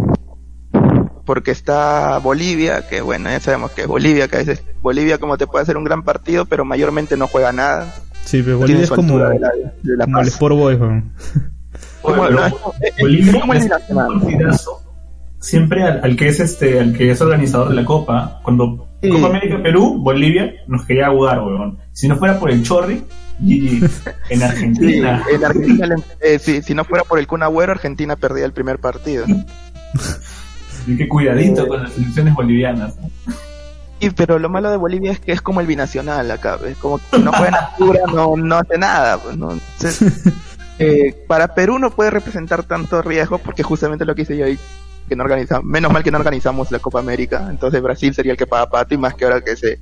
Porque está Bolivia, que bueno, ya sabemos que Bolivia, que a veces Bolivia como te puede hacer un gran partido, pero mayormente no juega nada. Sí, pero No Bolivia es como, de la- de la como el. Sport es- es- es es. Siempre al, al que es este, al que es organizador de la Copa, cuando Sí. Copa América Perú, Bolivia nos quería jugar, weón. Si no fuera por el Chorri, En Argentina. Sí, en Argentina eh, si, si no fuera por el Kun Agüero, Argentina perdía el primer partido. Así que cuidadito con las selecciones bolivianas. Sí, pero lo malo de Bolivia es que es como el binacional acá, es como que no juega en altura no, no hace nada. pues, ¿no? Entonces, eh, para Perú no puede representar tanto riesgo porque justamente lo que hice yo ahí, que no organizamos, menos mal que no organizamos la Copa América, entonces Brasil sería el que paga pato y más que ahora que se,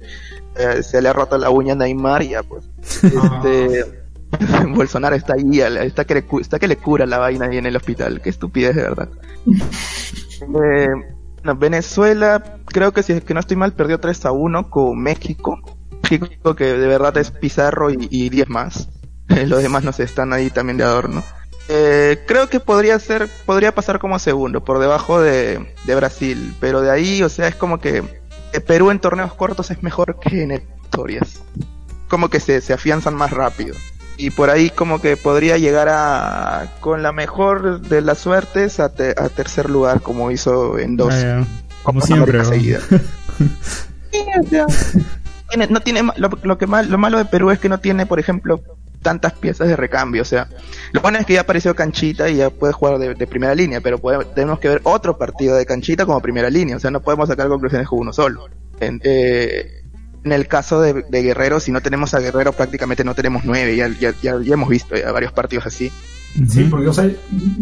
eh, se le ha roto la uña a Neymar y ya pues. Este, Bolsonaro está ahí, está que, le, está que le cura la vaina ahí en el hospital, qué estupidez de verdad. Eh, no, Venezuela, creo que si es que no estoy mal, perdió 3 a 1 con México. México que de verdad es Pizarro y, y 10 más. Los demás no sé, están ahí también de adorno. Eh, creo que podría ser, podría pasar como segundo, por debajo de, de Brasil. Pero de ahí, o sea, es como que Perú en torneos cortos es mejor que en historias. Como que se, se afianzan más rápido. Y por ahí como que podría llegar a, con la mejor de las suertes, a, te- a tercer lugar, como hizo en dos. Ah. Como siempre. Seguidas. Sí, o sea, tiene- no tiene lo que mal, lo malo de Perú es que no tiene, por ejemplo, tantas piezas de recambio. O sea, lo bueno es que ya apareció Canchita y ya puede jugar de, de primera línea, pero tenemos que ver otro partido de Canchita como primera línea. O sea, no podemos sacar conclusiones con uno solo. En, eh, en el caso de, de Guerrero, si no tenemos a Guerrero, prácticamente no tenemos nueve. Ya, ya, ya, ya hemos visto ya varios partidos así. Sí, porque, o sea,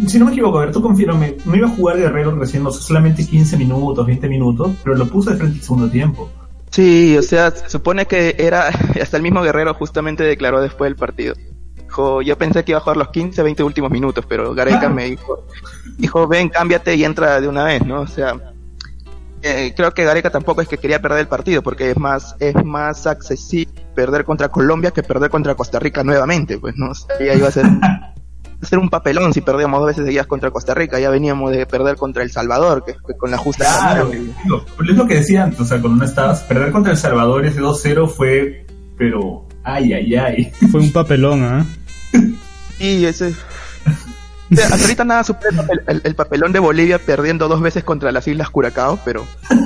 si no me equivoco, a ver, tú confírame, no iba a jugar Guerrero recién, o sea, solamente 15 minutos, 20 minutos, pero lo puso de frente el segundo tiempo. Sí, o sea, se supone que era, hasta el mismo Guerrero justamente declaró después del partido. Dijo, yo pensé que iba a jugar los 15, 20 últimos minutos, pero Gareca me dijo, dijo, ven, cámbiate y entra de una vez, ¿no? O sea, eh, creo que Gareca tampoco es que quería perder el partido, porque es más, es más accesible perder contra Colombia que perder contra Costa Rica nuevamente, pues, ¿no? O sea, ya iba a ser, ser un papelón si perdíamos dos veces seguidas contra Costa Rica, ya veníamos de perder contra El Salvador, que fue con la justa Claro, digo, es lo que decía antes, o sea, cuando no estabas, perder contra El Salvador ese 2-0 fue, pero, ay, ay, ay. Fue un papelón, ¿ah? Sí, ese. O sea, hasta ahorita nada supera el- el papelón de Bolivia perdiendo dos veces contra las Islas Curacao, pero.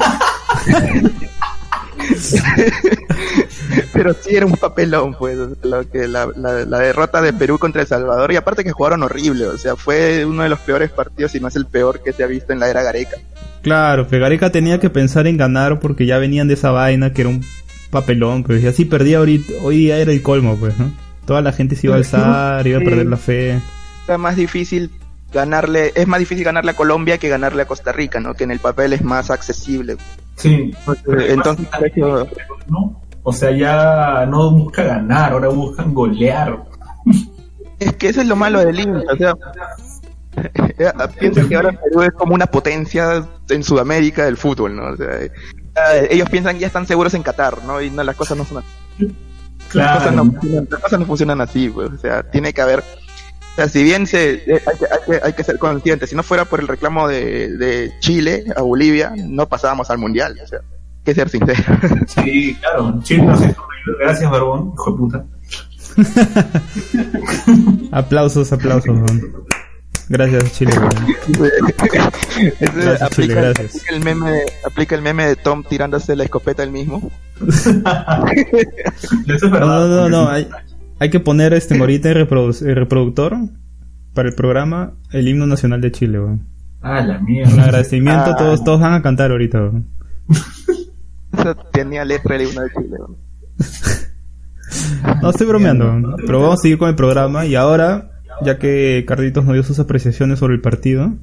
pero sí era un papelón, pues, lo que la, la- la derrota de Perú contra El Salvador, y aparte que jugaron horrible, o sea, fue uno de los peores partidos, si no es el peor que se ha visto en la era Gareca. Claro, que Gareca tenía que pensar en ganar porque ya venían de esa vaina que era un papelón, pues y así perdía ahorita, hoy día era el colmo, pues, ¿no? Toda la gente se iba a alzar, iba a perder la fe. Era más difícil ganarle, es más difícil ganarle a Colombia que ganarle a Costa Rica, ¿no? Que en el papel es más accesible. Sí. Entonces, ¿no? O sea, ya no busca ganar, ahora buscan golear. Es que eso es lo malo del INTA, o sea, eh, piensa que ahora Perú es como una potencia en Sudamérica del fútbol, ¿no? O sea, ellos piensan que ya están seguros en Qatar, ¿no? Y no, las cosas no son así. Las, cosas no, funcionan- las cosas no funcionan así, pues, o sea, tiene que haber... O sea, si bien se, eh, hay, que, hay, que, hay que ser conscientes, si no fuera por el reclamo de, de Chile a Bolivia, no pasábamos al Mundial, o sea, hay que ser sinceros. Sí, claro. Chile nos hizo. Gracias, Barbón, hijo de puta. Aplausos, aplausos. Gracias, Chile. Gracias, Chile, aplica, gracias. aplica el meme, aplica el meme de Tom tirándose la escopeta él mismo. No, no, no, no, hay, hay que poner este ahorita el, reprodu- el reproductor para el programa el himno nacional de Chile, weón. Ah, la mierda. Un agradecimiento, Ah. todos, todos van a cantar ahorita, weón. Eso tenía letra de una de Chile. ¿no? No estoy bromeando, pero vamos a seguir con el programa y ahora, ya que Carlitos nos dio sus apreciaciones sobre el partido,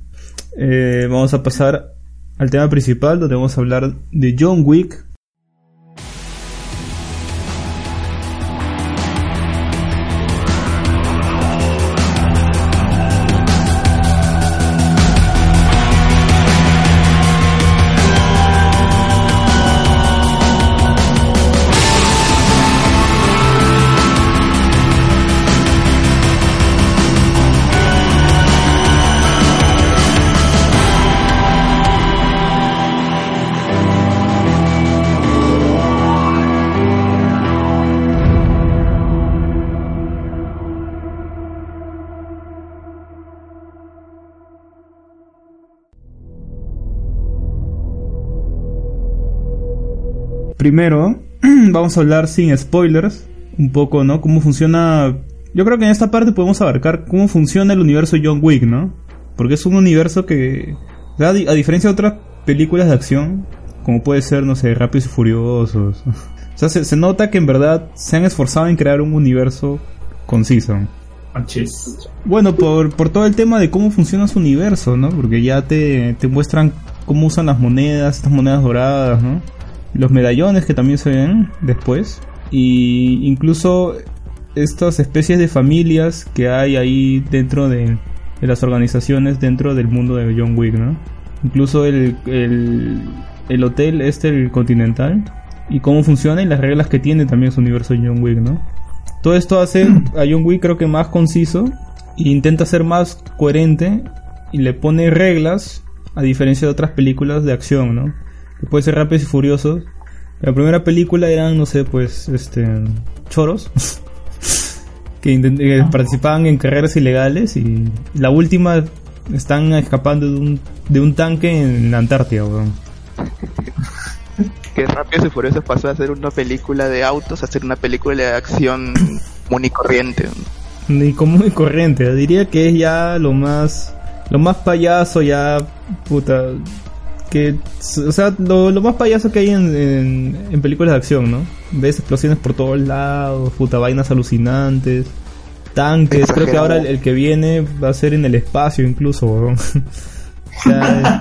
eh, vamos a pasar al tema principal donde vamos a hablar de John Wick. Primero, vamos a hablar sin spoilers. un poco, ¿no? Cómo funciona... Yo creo que en esta parte podemos abarcar cómo funciona el universo John Wick, ¿no? Porque es un universo que, a, di- a diferencia de otras películas de acción, como puede ser, no sé, Rápidos y Furiosos, o sea, se, se nota que en verdad se han esforzado en crear un universo conciso. Bueno, por, por todo el tema de cómo funciona su universo, ¿no? Porque ya te, te muestran cómo usan las monedas, estas monedas doradas, ¿no? Los medallones que también se ven después. Y incluso estas especies de familias que hay ahí dentro de, las organizaciones dentro del mundo de John Wick, ¿no? Incluso el, el, el hotel este, el Continental, y cómo funciona y las reglas que tiene también su universo John Wick, ¿no? Todo esto hace a John Wick creo que más conciso e intenta ser más coherente y le pone reglas a diferencia de otras películas de acción, ¿no? Que puede ser Rápidos y Furiosos. La primera película eran, no sé, pues, este, choros que, participaban en carreras ilegales y la última están escapando de un, de un tanque en la Antártida, weón. Que Rápidos y Furiosos pasó a ser una película de autos a ser una película de acción común y corriente. Ni común y corriente, diría que es ya lo más lo más payaso ya puta que o sea lo, lo más payaso que hay en, en, en películas de acción, ¿no? Ves explosiones por todos lados, puta vainas alucinantes, tanques, creo que ahora el, el que viene va a ser en el espacio incluso, weón. O sea,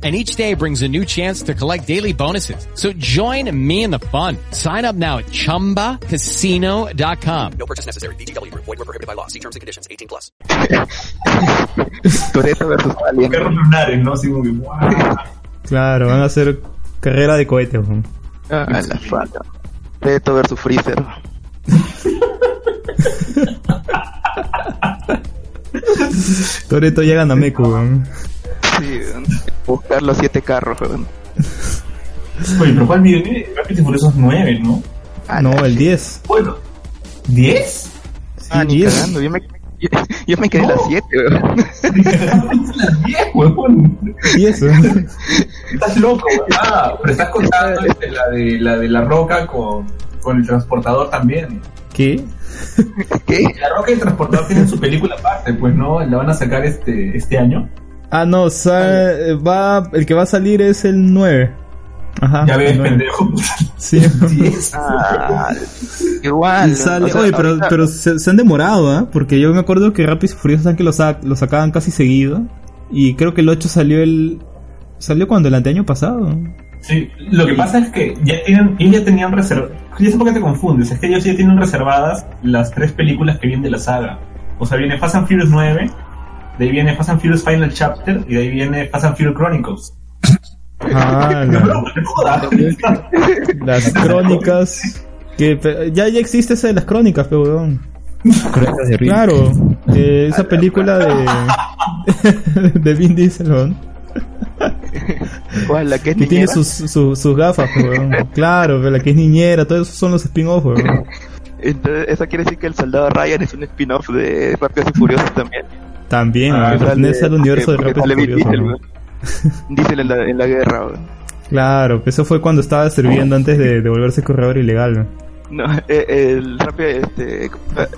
And each day brings a new chance to collect daily bonuses. So join me in the fun. Sign up now at chumbacasino.com. No purchase necessary. VGW Group. Void were prohibited by law. See terms and conditions. 18 plus. Toretto versus Alien. Perros lunares, ¿no? Así como que, ¡guau! claro, van a hacer carrera de cohetes, weón. Ah, la falta. Toretto versus Freezer. Toreto llega a Nameku, weón. Sí, buscar los siete carros, weón. Oye, pero ¿cuál viene? Rápidos y Furiosos 9, ¿no? No, el 10. Bueno, ¿10? Ah, ni 10. cagando, yo me, yo, yo me quedé en las siete, weón. las 10, huevón. 10, weón. Estás loco, weón. Ah, pero estás contando este, la, de, la de la roca con, con el transportador también. ¿Qué? ¿Qué? La roca y el transportador tienen su película aparte, pues, ¿no? La van a sacar este, este año. Ah, no, sa- eh, va, el que va a salir es el 9. Ajá. Ya ves, el 9. pendejo. Sí. Ah, igual. Sale, o sea, oye, pero, ahorita- pero se, se han demorado, ¿ah? Porque yo me acuerdo que Rápidos y Furiosos que lo sacaban casi seguido. Y creo que el 8 salió el. ¿Salió cuando? El anteaño pasado. Sí, lo que pasa es que ya tienen, ellos ya tenían reservadas. Ya sé por qué te confundes, es que ellos ya tienen reservadas las tres películas que vienen de la saga. O sea, viene Fast and Furious 9, de ahí viene Fast and Furious Final Chapter y de ahí viene Fast and Furious Chronicles. Ah, No, las crónicas. Que ya, ya existe esa de las crónicas, pero weón. Crónicas de Riddick. Claro, eh, esa película de. de Vin Diesel, weón. ¿Cuál? La que es Y tiene sus, su- sus gafas, weón. Claro, pero la que es niñera, todos esos son los spin-offs, weón. Entonces, eso quiere decir que el soldado Ryan es un spin-off de Rápidos y Furiosos también. También, Ah, pertenece al universo de Vin Furiosos, Diesel, en la, en la guerra, weón. Claro, eso fue cuando estaba sirviendo antes de, de volverse corredor ilegal. No, eh, el rápido, este,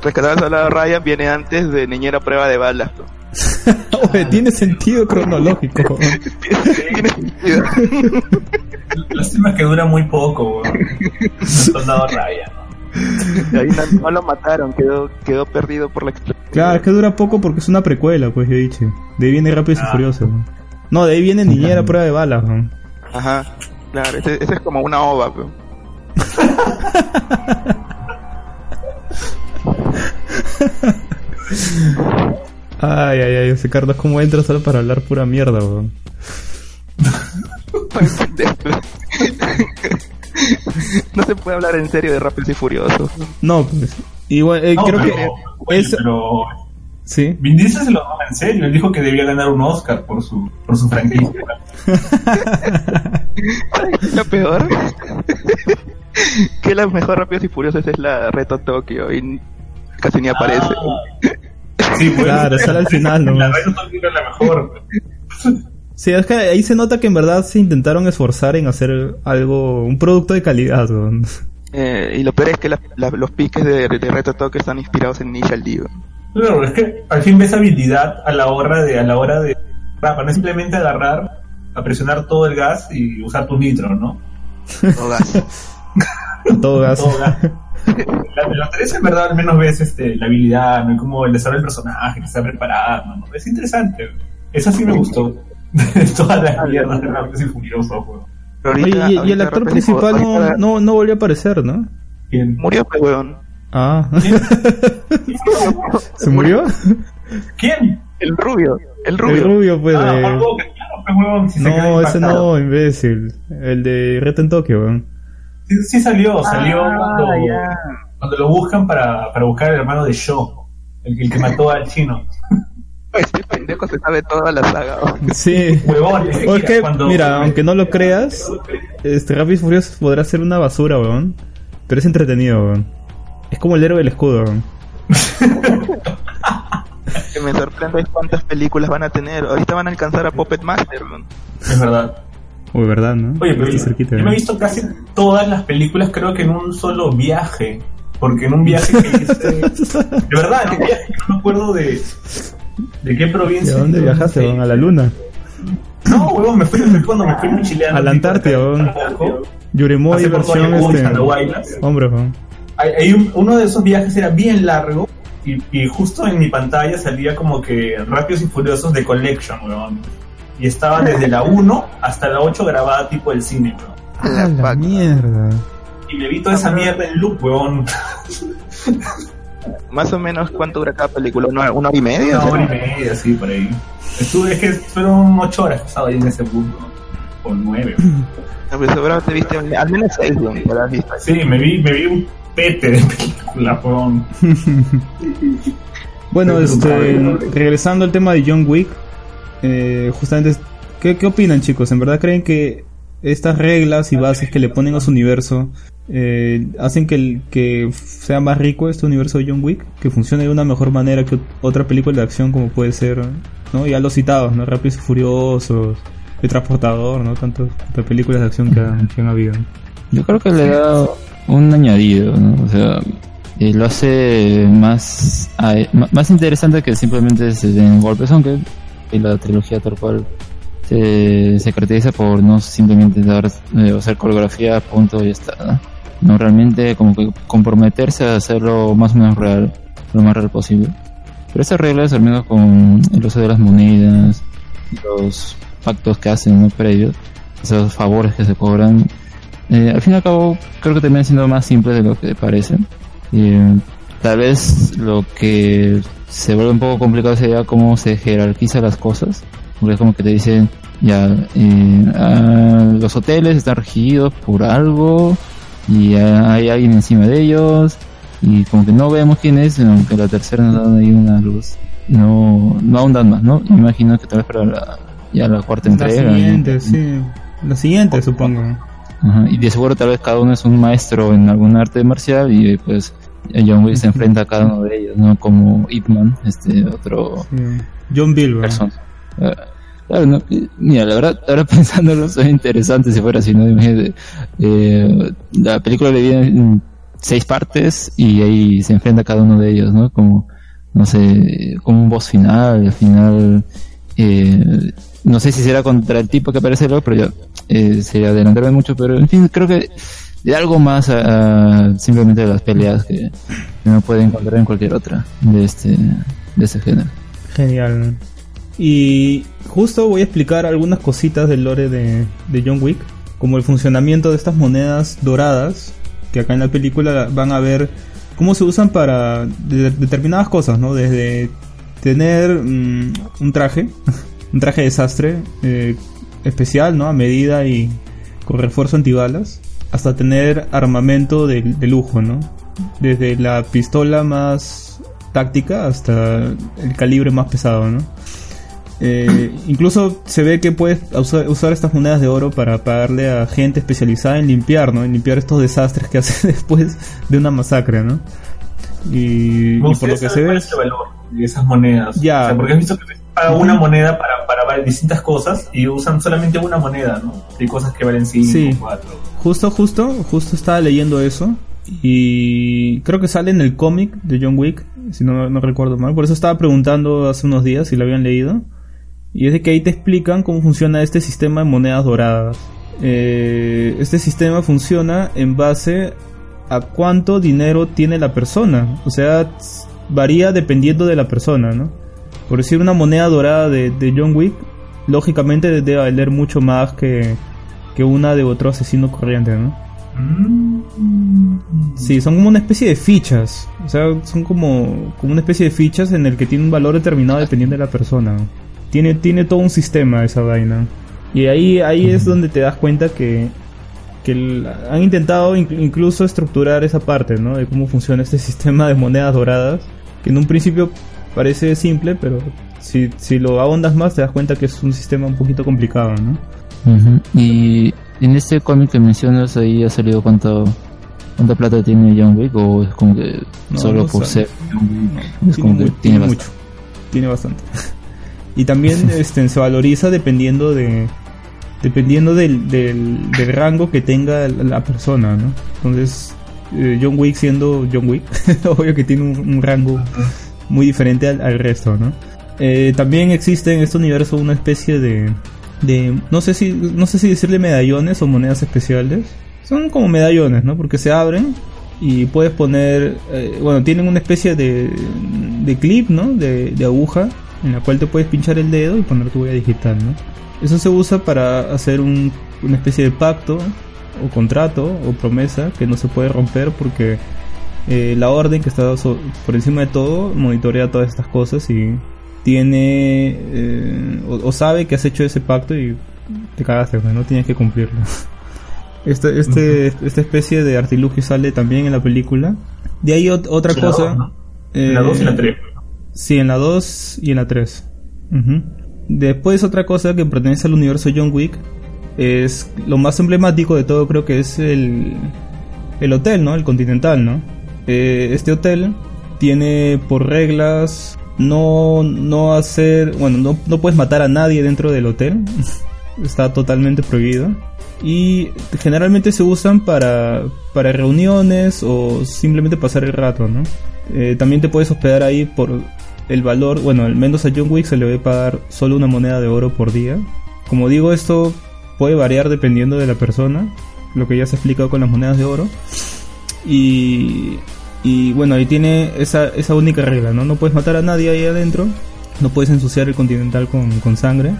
rescatar al soldado Ryan viene antes de Niñera Prueba de Balas. Oye, tiene sentido cronológico. Tiene sentido. Lástima que dura muy poco. El Soldado Ryan. Ahí no, no lo mataron, quedó, quedó perdido por la explosión. Claro, es que dura poco porque es una precuela, pues yo he dicho. De ahí viene Rápidos y Ah. Furiosos. weón. No, de ahí viene Niñera a prueba de balas. weón. Ajá, claro, ese, ese es como una ova, pero. Ay, ay, ay, ese Carlos, ¿cómo entra solo para hablar pura mierda, weón? no se puede hablar en serio de Rápidos y Furiosos. No, pues. Igual, eh, No, creo pero, que. oye, es- pero Sí. Vin Diesel se lo toma en serio. Él dijo que debía ganar un Oscar por su, por su franquicia. ¿Sabes qué es lo peor? que la mejor Rápidos y Furiosos es la Reto Tokio y casi ni aparece. Sí, bueno, Claro, sale al final La nomás. Reto Tokio era la mejor. Sí, es que ahí se nota que en verdad se intentaron esforzar en hacer algo, un producto de calidad. Eh, y lo peor es que la- la- los piques de, de Reto están inspirados en Initial D. Claro, es que al fin ves habilidad a la hora de, a la hora de, para no es simplemente agarrar, a presionar todo el gas y usar tu nitro, ¿no? Todo gas. Todo gas. Todo gas. La, en la 3 en verdad al menos ves este, la habilidad, ¿no? Y Como el desarrollo del personaje, que está preparado, ¿no? Es interesante. Eso sí me gustó. Todas las mierdas de Rápidos y Furiosos, weón. Oye, y, y el actor principal no, no, no volvió a aparecer, ¿no? ¿Quién? Murió, pues, weón. Ah. ¿Se murió? ¿Quién? El rubio. El rubio. El rubio, pues. Ah, claro, pues, weón, si se queda No, ese no, imbécil. El de Reto en Tokio, weón. Sí, sí salió, salió Ah, cuando, ya. cuando lo buscan para, para buscar al hermano de Shaw, el, el que mató al chino. Este pendejo se sabe toda la saga. weón. Sí. Huevón, es que O es mira, cuando- mira, aunque no lo creas, este Rápido y Furioso podrá ser una basura, weón. Pero es entretenido, weón. Es como el héroe del escudo, weón. Que me sorprende es cuántas películas van a tener. Ahorita van a alcanzar a Puppet Master. weón. Es verdad. Uy, ¿verdad, no? Oye, pero yo, cerquita, yo me he visto casi todas las películas, creo que en un solo viaje. Porque en un viaje que hice. De verdad, en un viaje que no me acuerdo de. ¿De qué ¿Y provincia? a dónde viajaste? A la luna. No, huevón, me fui, cuando me fui mochileando. A la Antártida, Pasé por versión este. Hombre, un- uno de esos viajes era bien largo y, y justo en mi pantalla salía como que Rápidos y Furiosos de Collection, weón. Y estaba desde la 1 hasta la 8 grabada tipo el cine, weón. Ah, la mierda. Y me vi toda esa mierda en loop, weón. Más o menos cuánto dura cada película. ¿Una, una hora y media? Una hora y media, sí, por ahí. Estuve, es que fueron 8 horas estaba ahí en ese punto. O 9. No, pero seguramente viste al menos seis, weón, visto. Sí, me vi, me vi un pete de película, weón. Bueno, este, regresando al tema de John Wick, eh, justamente, ¿qué, ¿qué opinan chicos? ¿En verdad creen que estas reglas y bases que le ponen a su universo eh, hacen que, el, que sea más rico este universo de John Wick? Que funcione de una mejor manera que ot- otra película de acción como puede ser, ¿no? Ya los citados, ¿no? Rápidos y Furiosos, El Transportador, ¿no? Tantas, películas de acción que, han- que han habido. Yo creo que le da un añadido, ¿no? O sea, lo hace más, ma- más interesante que simplemente se den golpes, aunque la trilogía tal cual se, se caracteriza por no simplemente dar, eh, hacer coreografía, punto y está, ¿no? Realmente como que comprometerse a hacerlo más o menos real, lo más real posible. Pero esas reglas, al menos con el uso de las monedas, los pactos que hacen ¿no? previos, esos favores que se cobran, eh, al fin y al cabo creo que terminan siendo más simples de lo que parece. Eh, tal vez lo que se vuelve un poco complicado sería cómo se jerarquiza las cosas. Porque es como que te dicen, ya, eh, ah, los hoteles están regidos por algo y ah, hay alguien encima de ellos y como que no vemos quién es, aunque la tercera nos dan ahí una luz. No, no ahondan más, ¿no? Me imagino que tal vez para la, ya la cuarta La entrega. siguiente, sí. La siguiente, supongo. Ajá, Y de seguro tal vez cada uno es un maestro en algún arte marcial y pues John Wick se enfrenta a cada uno de ellos, ¿no? Como Ip Man, este otro Sí. John persona. Claro, no, mira, la verdad, ahora pensándolo, es interesante si fuera así, ¿no? Imagínate, la película le viene en seis partes y ahí se enfrenta cada uno de ellos, ¿no? Como, no sé, como un boss final, al final, eh, no sé si será contra el tipo que aparece luego, pero ya, eh, sería adelantarme mucho, pero en fin, creo que de algo más a, simplemente las peleas que uno puede encontrar en cualquier otra de este, de este género. Genial. Y justo voy a explicar algunas cositas del lore de, John Wick, como el funcionamiento de estas monedas doradas, que acá en la película van a ver cómo se usan para de- determinadas cosas, ¿no? Desde tener mm, un traje, un traje de desastre eh, especial, ¿no? A medida y con refuerzo antibalas, hasta tener armamento de, de lujo, ¿no? Desde la pistola más táctica hasta el calibre más pesado, ¿no? Eh, incluso se ve que puedes usar, usar estas monedas de oro para pagarle a gente especializada en limpiar, ¿no? En limpiar estos desastres que hace después de una masacre, ¿no? Y, por lo que se ve... cuál es el valor de esas monedas. Ya. O sea, porque has visto que paga una moneda para, para distintas cosas y usan solamente una moneda, ¿no? Hay cosas que valen 5, Sí. 4. Justo, justo, justo estaba leyendo eso. Y creo que sale en el cómic de John Wick, si no, no recuerdo mal. Por eso estaba preguntando hace unos días si lo habían leído. Y es de que ahí te explican cómo funciona este sistema de monedas doradas. Eh, este sistema funciona en base a cuánto dinero tiene la persona. O sea, varía dependiendo de la persona, ¿no? Por decir una moneda dorada de, de John Wick, lógicamente debe valer mucho más que, que una de otro asesino corriente, ¿no? Sí, son como una especie de fichas. O sea, son como, como una especie de fichas en el que tiene un valor determinado dependiendo de la persona. Tiene, tiene todo un sistema esa vaina. Y ahí, ahí es donde te das cuenta que, que el- han intentado inc- incluso estructurar esa parte, ¿no? De cómo funciona este sistema de monedas doradas. Que en un principio parece simple, pero si, si lo ahondas más te das cuenta que es un sistema un poquito complicado, ¿no? Ujú. Y en este cómic que mencionas, ahí ha salido cuánto, cuánta plata tiene John Wick, o es como que No, solo no por sabe. ser John Wick, es Tiene, como que tiene tiene mucho. Tiene bastante. y también este, se valoriza dependiendo de dependiendo del, del, del rango que tenga la, la persona, ¿no? Entonces, eh, John Wick siendo John Wick, obvio que tiene un, un rango muy diferente al, al resto, ¿no? Eh, también existe en este universo una especie de, de no sé si no sé si decirle medallones o monedas especiales. Son como medallones, ¿no? Porque se abren y puedes poner, eh, bueno, tienen una especie de, de clip, ¿no? De, de aguja en la cual te puedes pinchar el dedo y poner tu huella digital, ¿no? Eso se usa para hacer un- una especie de pacto o contrato o promesa que no se puede romper porque eh, la orden que está so- por encima de todo monitorea todas estas cosas y tiene eh, o, o sabe que has hecho ese pacto y te cagaste, pues, no tienes que cumplirlo. Este, este, esta especie de artilugio sale también en la película. De ahí ot- otra la cosa. dos, ¿no? En la dos y en la tres. Sí, en la 2 y en la 3. Después otra cosa que pertenece al universo John Wick es lo más emblemático de todo creo que es el, el hotel, ¿no? El Continental, ¿no? Eh, este hotel tiene por reglas no, no hacer, bueno, no, no puedes matar a nadie dentro del hotel. Está totalmente prohibido. Y generalmente se usan para, para reuniones o simplemente pasar el rato, ¿no? Eh, también te puedes hospedar ahí por el valor, bueno, al menos a John Wick se le debe pagar solo una moneda de oro por día. Como digo, esto puede variar dependiendo de la persona, lo que ya se ha explicado con las monedas de oro. Y, y bueno, ahí tiene esa, esa única regla, ¿no? No puedes matar a nadie ahí adentro, no puedes ensuciar el continental con, con sangre.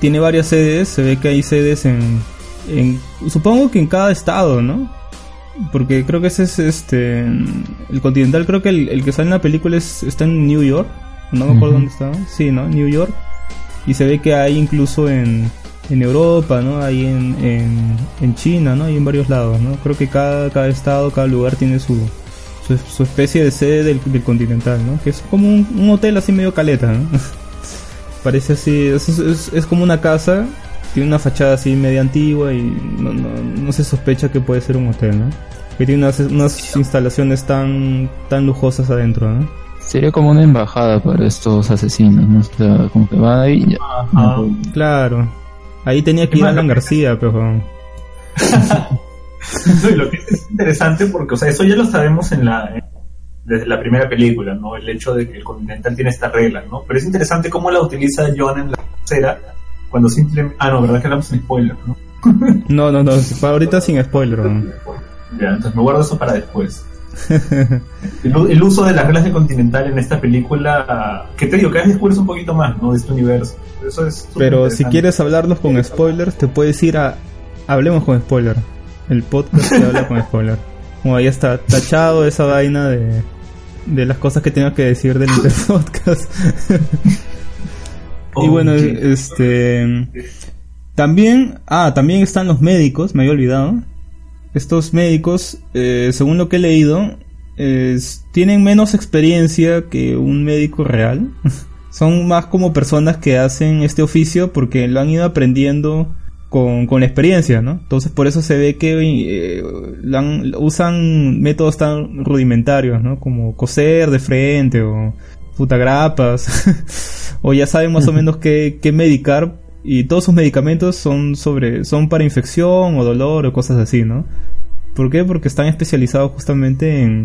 Tiene varias sedes, se ve que hay sedes en, supongo que en cada estado, ¿no? Porque creo que ese es este, el continental, creo que el, el que sale en la película es, está en New York, no me acuerdo dónde estaba, sí, ¿no? New York. Y se ve que hay incluso en, en Europa, ¿no? Hay en, en, en China, ¿no? Hay en varios lados, ¿no? Creo que cada, cada estado, cada lugar tiene su, su, su especie de sede del, del continental, ¿no? Que es como un, un hotel así medio caleta, ¿no? Parece así, es, es, es como una casa, tiene una fachada así media antigua y no, no, no se sospecha que puede ser un hotel, ¿no? Que tiene unas, unas instalaciones tan, tan lujosas adentro, ¿no? Sería como una embajada para estos asesinos, ¿no? O sea, como que van ahí y ya. Ajá. Claro. Ahí tenía que ir Alan García, pero... No, y lo que es interesante porque, o sea, eso ya lo sabemos en la en- desde la primera película, ¿no? El hecho de que el Continental tiene esta regla, ¿no? Pero es interesante cómo la utiliza John en la tercera cuando simplemente... Ah, no, ¿verdad que hablamos en spoiler, no? No, no, no, ahorita sin spoiler. ¿no? Ya, entonces me guardo eso para después. el, el uso de las reglas de Continental en esta película, que te digo, cada vez descubres un poquito más, ¿no? De este universo. Eso es Pero si quieres hablarnos con spoilers, te puedes ir a Hablemos con spoiler. El podcast que habla con spoiler. Como ahí está tachado esa vaina de, de las cosas que tengo que decir del Interpodcast. y bueno, este. También. Ah, también están los médicos, me había olvidado. Estos médicos, eh, según lo que he leído, es- tienen menos experiencia que un médico real. Son más como personas que hacen este oficio porque lo han ido aprendiendo con, con la experiencia, ¿no? Entonces por eso se ve que eh, han- usan métodos tan rudimentarios, ¿no? Como coser de frente o putagrapas. o ya saben más o menos qué, qué medicar y todos sus medicamentos son sobre son para infección o dolor o cosas así, ¿no? ¿Por qué? Porque están especializados justamente en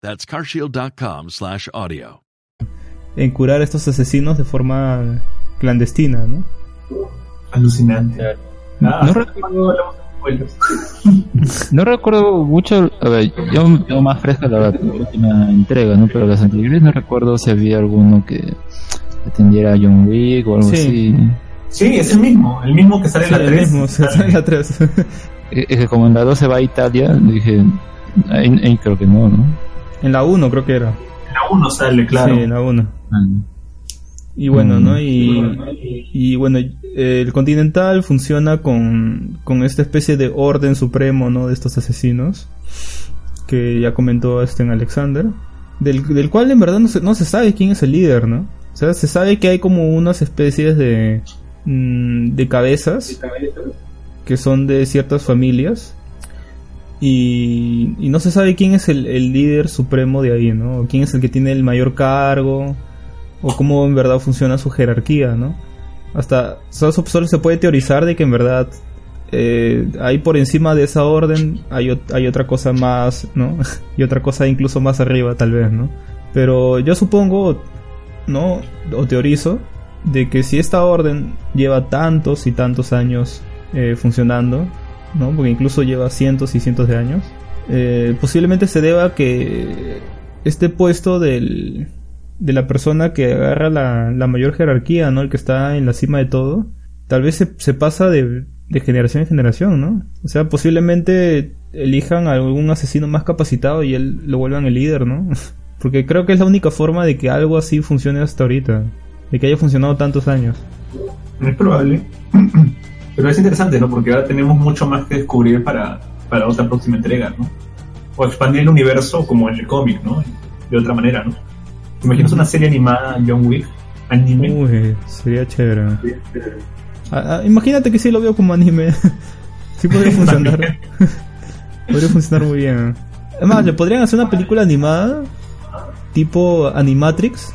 That's carshield.com/audio. en curar a estos asesinos de forma clandestina, ¿no? Alucinante. Ah, No recuerdo. No recuerdo mucho, a ver, yo tengo más fresca la última entrega, ¿no? Pero las anteriores no recuerdo si había alguno que atendiera a John Wick o algo Sí. así. Sí, es el mismo, el mismo que sale en Sí, la el 3. mismo, se sale en la 3. Es que como en la 2 se va a Italia, dije, ahí, ahí creo que no, ¿no? En la 1 creo que era. En la 1 sale, claro. Sí, en la 1. Y bueno, ¿no? Y, y bueno, el Continental funciona con, con esta especie de orden supremo, ¿no? De estos asesinos. Que ya comentó este en Alexander. Del, del cual en verdad no se, no se sabe quién es el líder, ¿no? O sea, se sabe que hay como unas especies de, mm, de cabezas que son de ciertas familias. Y, no se sabe quién es el, líder supremo de ahí, ¿no? O quién es el que tiene el mayor cargo, o cómo en verdad funciona su jerarquía, ¿no? Hasta solo, solo se puede teorizar de que en verdad eh, ahí por encima de esa orden hay otra cosa más, ¿no? y otra cosa incluso más arriba tal vez, ¿no? Pero yo supongo, ¿no? O teorizo de que si esta orden lleva tantos y tantos años eh, funcionando, ¿no? Porque incluso lleva cientos y cientos de años, eh, posiblemente se deba a que este puesto del, de la persona que agarra la, la mayor jerarquía, ¿no? El que está en la cima de todo, tal vez se, pasa de, de generación en generación, ¿no? O sea, posiblemente elijan a algún asesino más capacitado y él lo vuelvan el líder, ¿no? Porque creo que es la única forma de que algo así funcione hasta ahorita, de que haya funcionado tantos años. Es probable. Pero es interesante, ¿no? Porque ahora tenemos mucho más que descubrir para, para otra próxima entrega, ¿no? O expandir el universo como en el cómic, ¿no? De otra manera, ¿no? ¿Te imaginas una serie animada John Wick? Anime. Uy, sería chévere. Ah, ah, imagínate que sí lo veo como anime. sí podría funcionar. podría funcionar muy bien. Además, le podrían hacer una película animada, tipo Animatrix,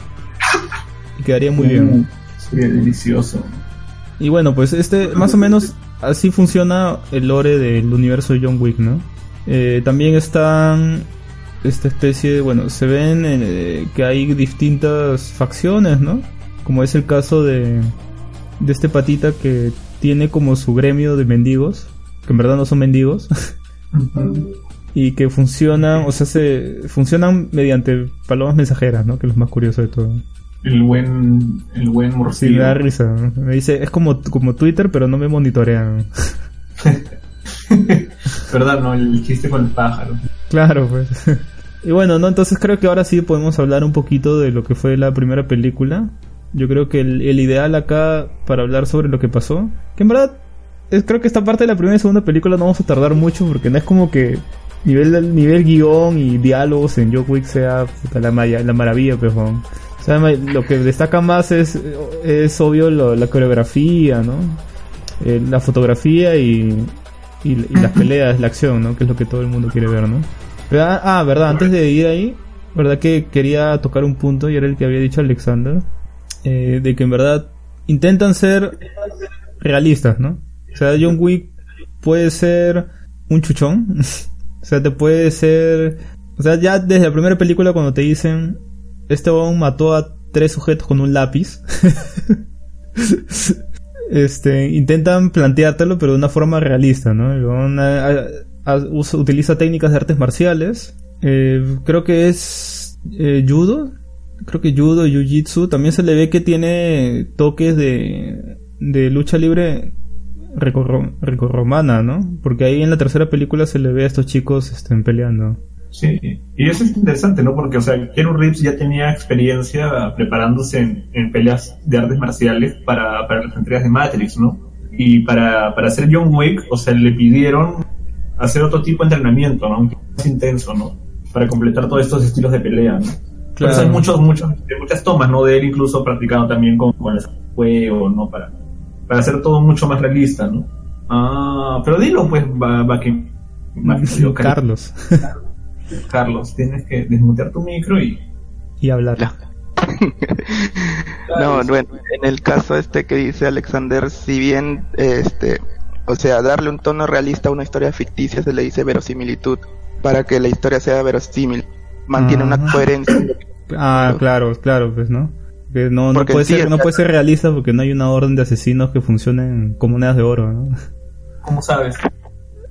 y quedaría muy bien. Sería delicioso. Y bueno, pues este, más o menos así funciona el lore del universo de John Wick, ¿no? Eh, también están esta especie bueno, se ven eh, que hay distintas facciones, ¿no? Como es el caso de, de este patita que tiene como su gremio de mendigos, que en verdad no son mendigos, y que funcionan, o sea, se funcionan mediante palomas mensajeras, ¿no? Que es lo más curioso de todo. El buen, el buen Sí, morcillo. me da risa. Me dice, es como, como Twitter, pero no me monitorean. ¿Verdad? No, el chiste con el pájaro. Claro, pues. y bueno, no, entonces creo que ahora sí podemos hablar un poquito de lo que fue la primera película. Yo creo que el, el ideal acá para hablar sobre lo que pasó, que en verdad es, creo que esta parte de la primera y segunda película no vamos a tardar mucho porque no es como que nivel nivel guion y diálogos en Wick sea puta, la, maya- la maravilla, pues. O sea, lo que destaca más es, es obvio lo- la coreografía, ¿no? Eh, la fotografía y, y, y las peleas, la acción, ¿no? Que es lo que todo el mundo quiere ver, ¿no? Pero, ah, ah, verdad, antes de ir ahí, verdad que quería tocar un punto y era el que había dicho Alexander, eh, de que en verdad intentan ser realistas, ¿no? O sea, John Wick puede ser un chuchón, o sea, te puede ser, o sea, ya desde la primera película cuando te dicen, este hombre mató a tres sujetos con un lápiz, este, intentan planteártelo pero de una forma realista, ¿no? utiliza técnicas de artes marciales, eh, creo que es eh, judo, creo que judo, jiu-jitsu, también se le ve que tiene toques de, de lucha libre romana, ¿no? Porque ahí en la tercera película se le ve a estos chicos estén peleando. Sí, y eso es interesante, ¿no? Porque, o sea, Keanu Reeves ya tenía experiencia preparándose en, peleas de artes marciales para, para, las entregas de Matrix, ¿no? Y para, para hacer John Wick, o sea, le pidieron hacer otro tipo de entrenamiento, ¿no? Más intenso, ¿no? Para completar todos estos estilos de pelea, ¿no? Claro. hay muchos, muchos, muchas tomas, ¿no? De él incluso practicando también con, con el juego, ¿no? Para, para hacer todo mucho más realista, ¿no? Ah, pero dilo, pues, va, va que... Carlos. Carlos, tienes que desmutear tu micro y... Y hablar. no, bueno, en el caso este que dice Alexander, si bien, este, o sea, darle un tono realista a una historia ficticia se le dice verosimilitud, para que la historia sea verosímil, mantiene una coherencia. Ah, claro, claro, pues, ¿no? Que no, no, puede ser, no puede ser realista porque no hay una orden de asesinos que funcionen como monedas de oro, ¿no? ¿Cómo sabes?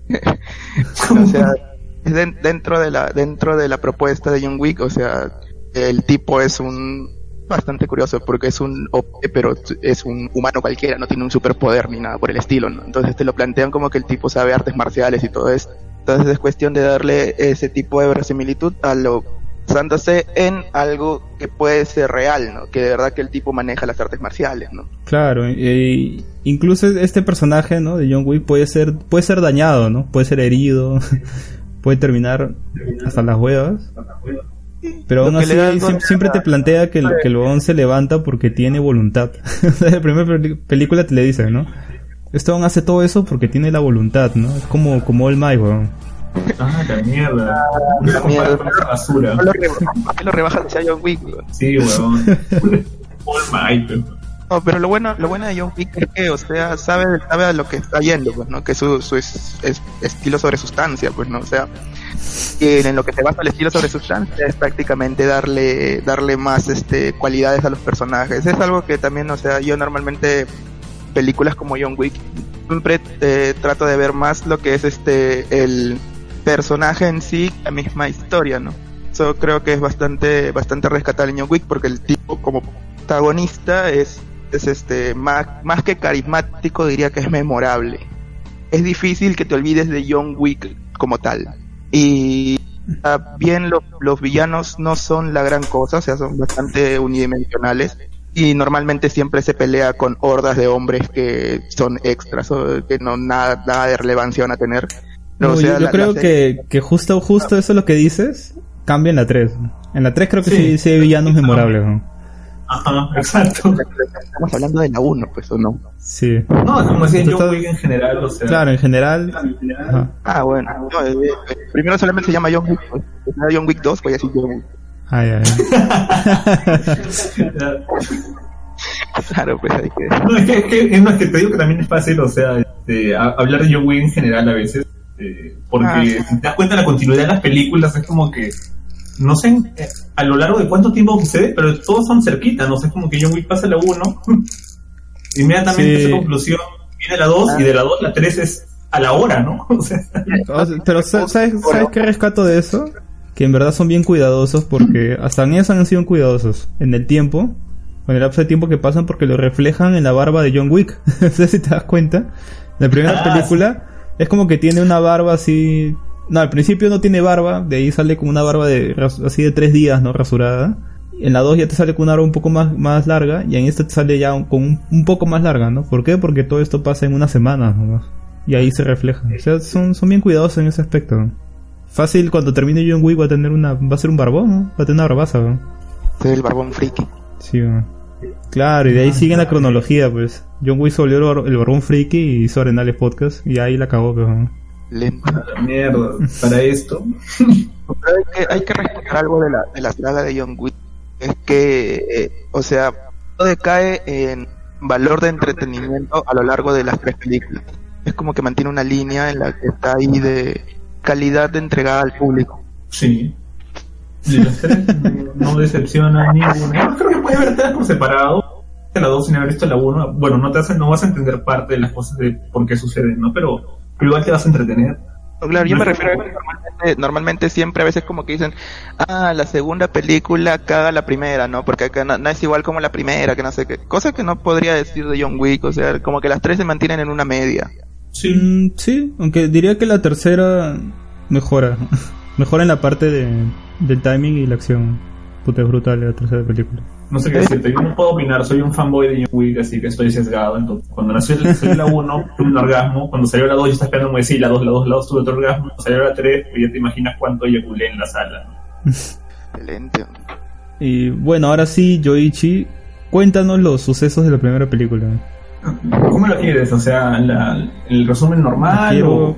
o sea, dentro de la dentro de la propuesta de John Wick, o sea, el tipo es un bastante curioso porque es un pero es un humano cualquiera, no tiene un superpoder ni nada por el estilo, ¿no? Entonces te lo plantean como que el tipo sabe artes marciales y todo eso. Entonces es cuestión de darle ese tipo de verosimilitud a lo basándose en algo que puede ser real, ¿no? Que de verdad que el tipo maneja las artes marciales, ¿no? Claro, e incluso este personaje, ¿no? De John Wick puede ser, puede ser dañado, ¿no? Puede ser herido, puede terminar hasta las huevas. Pero aún así siempre, te plantea que el, que el se levanta porque tiene voluntad. en la primera película te le dicen, ¿no? Este hace todo eso porque tiene la voluntad, ¿no? Es como, como el weón. Ah, la mierda. La mierda. basura. ¿Por qué lo rebajas hacia John Wick? Sí, weón. All my, pero lo bueno, lo bueno de John Wick es que, o sea, sabe, sabe a lo que está yendo, pues, ¿no? Que su, su es, estilo sobre sustancia, pues, ¿no? O sea, en lo que se basa el estilo sobre sustancia es prácticamente darle, darle más, este, cualidades a los personajes. Es algo que también, o sea, yo normalmente películas como John Wick siempre eh, trato de ver más lo que es este el personaje en sí, la misma historia, ¿no? Eso creo que es bastante, bastante rescatable en John Wick porque el tipo como protagonista es, es este, más, más que carismático diría que es memorable. Es difícil que te olvides de John Wick como tal. Y bien los, los villanos no son la gran cosa, o sea, son bastante unidimensionales y normalmente siempre se pelea con hordas de hombres que son extras o que no nada, nada de relevancia van a tener yo, creo que, que justo, justo eso es lo que dices cambia en la 3. En la 3 creo que sí, sí, hay villanos memorables. Ajá, exacto. Estamos hablando de la 1, pues, ¿o no? Sí. No, como decía John Wick en general, o sea. Claro, en general. Ah, bueno. No, eh, eh, primero solamente se llama John Wick. Pues. John Wick 2, voy a decir John Wick. Ay, ay. claro, pues hay que. No, es que, es que, es más que te digo que también es fácil, o sea, este, hablar de John Wick en general a veces este, porque ah, si te das cuenta de la continuidad de las películas, es como que, no sé eh, a lo largo de cuánto tiempo sucede, pero todos son cerquita, no sé, como que John Wick pasa la 1, inmediatamente sí. conclusión, viene la 2 y de la 2 la 3 es a la hora, ¿no? pero ¿sabes, ¿sabes qué rescato de eso? Que en verdad son bien cuidadosos porque hasta en eso han sido cuidadosos en el tiempo, con el lapso de tiempo que pasan porque lo reflejan en la barba de John Wick. no sé si te das cuenta. En la primera ah, película es como que tiene una barba así. No, al principio no tiene barba, de ahí sale como una barba de así de tres días, ¿no? Rasurada. En la 2 ya te sale con una barba un poco más, más larga y en esta te sale ya con un, poco más larga, ¿no? ¿Por qué? Porque todo esto pasa en una semana ¿no? Y ahí se refleja. O sea, son, son bien cuidadosos en ese aspecto. Fácil, cuando termine John Wick va a tener una... Va a ser un barbón, ¿no? Va a tener una barbaza, ¿no? el barbón friki. Sí, ¿no? Claro, y de ahí sigue la cronología, pues. John Wick volvió el barbón friki y hizo Arenales Podcast y ahí la acabó, pero... lento. A la mierda, para esto. Pero hay que, hay que rescatar algo de la, de la saga de John Wick. Es que, eh, o sea, todo decae en valor de entretenimiento a lo largo de las tres películas. Es como que mantiene una línea en la que está ahí de calidad de entregada al público. Sí. De las tres no decepciona ninguna. Yo creo que puede ver tres por separado. La dos sin haber visto la uno. Bueno, no te hace, no vas a entender parte de las cosas de por qué suceden, ¿no? Pero, pero igual te vas a entretener. No, Claro, yo No me refiero a que normalmente, normalmente siempre a veces como que dicen, ah, la segunda película caga la primera, ¿no? Porque acá no, no es igual como la primera, que no sé qué. Cosa que no podría decir de John Wick, o sea, como que las tres se mantienen en una media. Sí. Mm, sí, aunque diría que la tercera mejora. mejora en la parte de, del timing y la acción. Puta, es brutal la tercera película. No sé qué decirte, yo no puedo opinar, soy un fanboy de John Wick, así que estoy sesgado. Entonces, cuando nació el- salió la 1, tuve un orgasmo. Cuando salió la 2, yo estaba esperando como decir la 2, la 2, la 2, tuve otro orgasmo. Cuando salió la 3, pues ya te imaginas cuánto eyaculé en la sala. Excelente. Y bueno, ahora sí, Yoichi, cuéntanos los sucesos de la primera película. ¿Cómo lo quieres? O sea, la- el resumen normal o,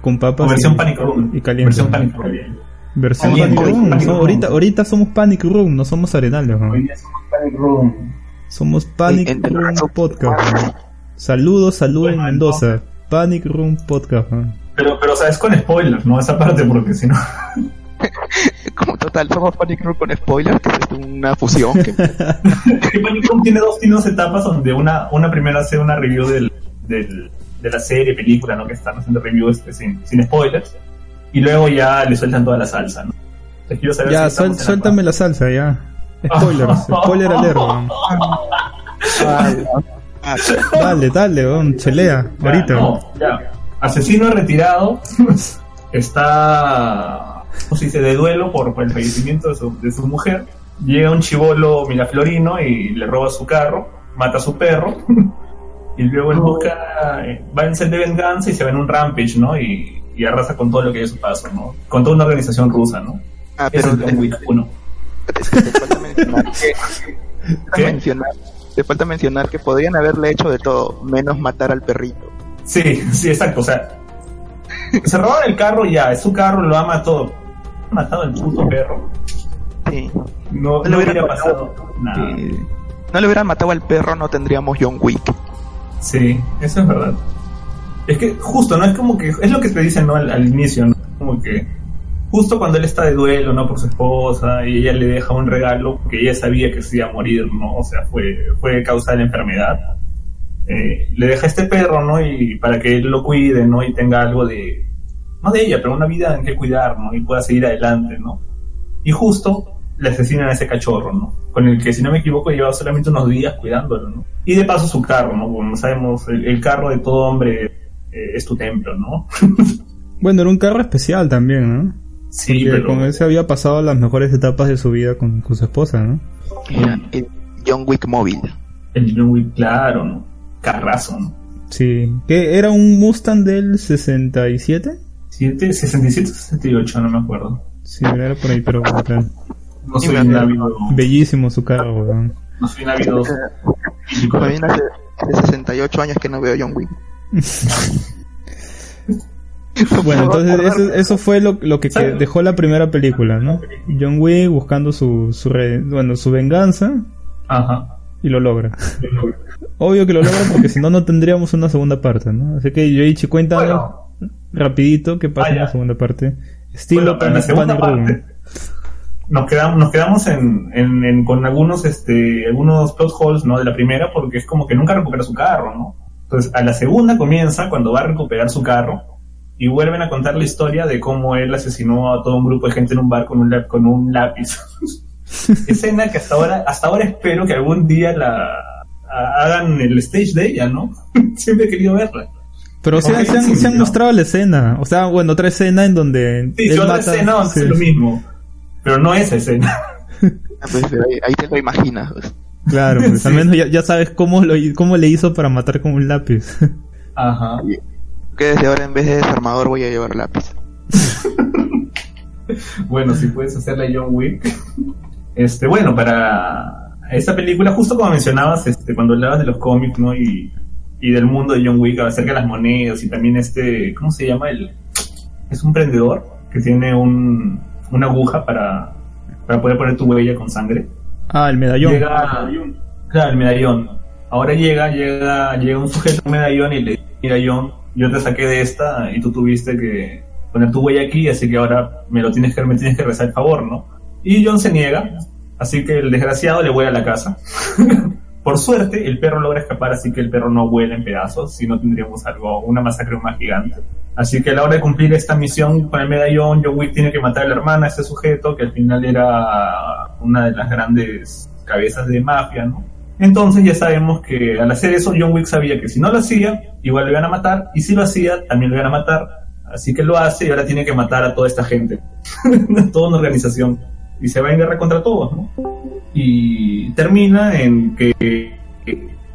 con papas o versión y, Panic Room. y caliente. Versión. Versión Panic Room. Panic So- Room. ahorita, ahorita somos Panic Room, no somos Arenales. ¿no? Hoy día somos Panic Room. Somos Panic Room Podcast. ¿no? Saludos, saludos en Mendoza. Panic Room Podcast. ¿no? Pero, pero, o sea, es con spoilers, ¿no? Esa parte, porque si no. Como total, somos Panic Room con spoilers, que es una fusión. Que... que Panic Room tiene dos, tiene dos etapas donde una, una primera hace una review del, del, de la serie, película, ¿no? Que están haciendo review este, sin, sin spoilers. Y luego ya le sueltan toda la salsa, ¿no? Entonces, quiero saber Ya, si estamos suel- en la suéltame la salsa, ya. Spoilers, spoiler alert. ¿no? Dale, dale, weón, chelea, Ya, ahorita. no, ya. Asesino retirado está, ¿cómo se dice?, de duelo por, por el fallecimiento de su, de su mujer. Llega un chivolo miraflorino y le roba su carro, mata a su perro. y luego él busca, eh, va en sed de venganza y se va en un rampage, ¿no? Y, y arrasa con todo lo que hay a su paso, ¿no? Con toda una organización rusa, ¿no? Ah, pero es John Wick 1. te, te falta mencionar que, te falta ¿Qué? mencionar, te falta mencionar que podrían haberle hecho de todo, menos matar al perrito. Sí, sí, exacto. O sea, se robaron el carro ya, es su carro, lo ama todo. Han matado al puto perro. Sí. No, No le no hubiera pasado nada. Sí. No le hubieran matado al perro, no tendríamos John Wick. Sí, eso es verdad. Es que justo, ¿no? Es como que, es lo que te dicen, ¿no? Al, inicio, ¿no? Como que justo cuando él está de duelo, ¿no? Por su esposa y ella le deja un regalo que ella sabía que se iba a morir, ¿no? O sea, fue, fue causa de la enfermedad. Eh, le deja este perro, ¿no? Y para que él lo cuide, ¿no? Y tenga algo de, no de ella, pero una vida en que cuidar, ¿no? Y pueda seguir adelante, ¿no? Y justo le asesinan a ese cachorro, ¿no? Con el que, si no me equivoco, llevaba solamente unos días cuidándolo, ¿no? Y de paso su carro, ¿no? Como sabemos, el, el carro de todo hombre eh, es tu templo, ¿no? Bueno, era un carro especial también, ¿no? Sí, Porque pero... con él se había pasado las mejores etapas de su vida con, con su esposa, ¿no? Era el John Wick móvil. El John Wick, claro, ¿no? Carrazo, ¿no? Sí. ¿Qué? ¿Era un Mustang del 67? Siete- 67 o 68, no me acuerdo. Sí, era por ahí, pero... claro. No soy un ávido, Bellísimo su carro, weón. no soy un ávido hace 68 años que no veo John Wick. Bueno, entonces eso, eso fue lo, lo que, que dejó la primera película, ¿no? John Wick buscando su, su re- bueno, su venganza Ajá. y lo logra. Obvio que lo logra porque si no, no tendríamos una segunda parte, ¿no? Así que Yoichi, cuéntanos rapidito qué pasa Ah, en la segunda parte. Estilo Bueno, en la segunda parte nos quedamos, nos quedamos en, en- en- con algunos, este, algunos plot holes, ¿no? De la primera, porque es como que nunca recupera su carro, ¿no? Entonces, a la segunda comienza cuando va a recuperar su carro y vuelven a contar la historia de cómo él asesinó a todo un grupo de gente en un bar con un, lap- con un lápiz. Escena que hasta ahora, hasta ahora espero que algún día la a- hagan el stage de ella, ¿no? Siempre he querido verla. Pero se, han, se han mostrado la escena. O sea, bueno, otra escena en donde. Sí, él otra mata- escena donde sí. hace lo mismo. Pero no esa escena. Ah, pues, ahí, ahí te lo imaginas. pues. Claro, pues Sí. al menos ya, ya sabes cómo, lo, cómo le hizo para matar con un lápiz. Ajá. Que desde ahora en vez de desarmador voy a llevar lápiz. Bueno, si puedes hacerla John Wick. Este, bueno, para esta película, justo como mencionabas, este, cuando hablabas de los cómics, ¿no? Y, y del mundo de John Wick acerca de las monedas y también este, ¿cómo se llama? El, es un prendedor que tiene un, una aguja para, para poder poner tu huella con sangre. Ah, el medallón. Llega, claro, el medallón. Ahora llega, llega, llega un sujeto un medallón y le dice, mira John, yo te saqué de esta y tú tuviste que poner tu huella aquí, así que ahora me lo tienes que, me tienes que rezar el favor, ¿no? Y John se niega, así que el desgraciado le vuela a la casa. Por suerte, el perro logra escapar, así que el perro no vuela en pedazos, si no tendríamos algo, una masacre más gigante. Así que a la hora de cumplir esta misión con el medallón, John Wick tiene que matar a la hermana, a este sujeto, que al final era una de las grandes cabezas de mafia, ¿no? Entonces ya sabemos que al hacer eso, John Wick sabía que si no lo hacía, igual lo iban a matar, y si lo hacía, también lo iban a matar. Así que lo hace y ahora tiene que matar a toda esta gente, toda una organización. Y se va en guerra contra todos, ¿no? Y termina en que,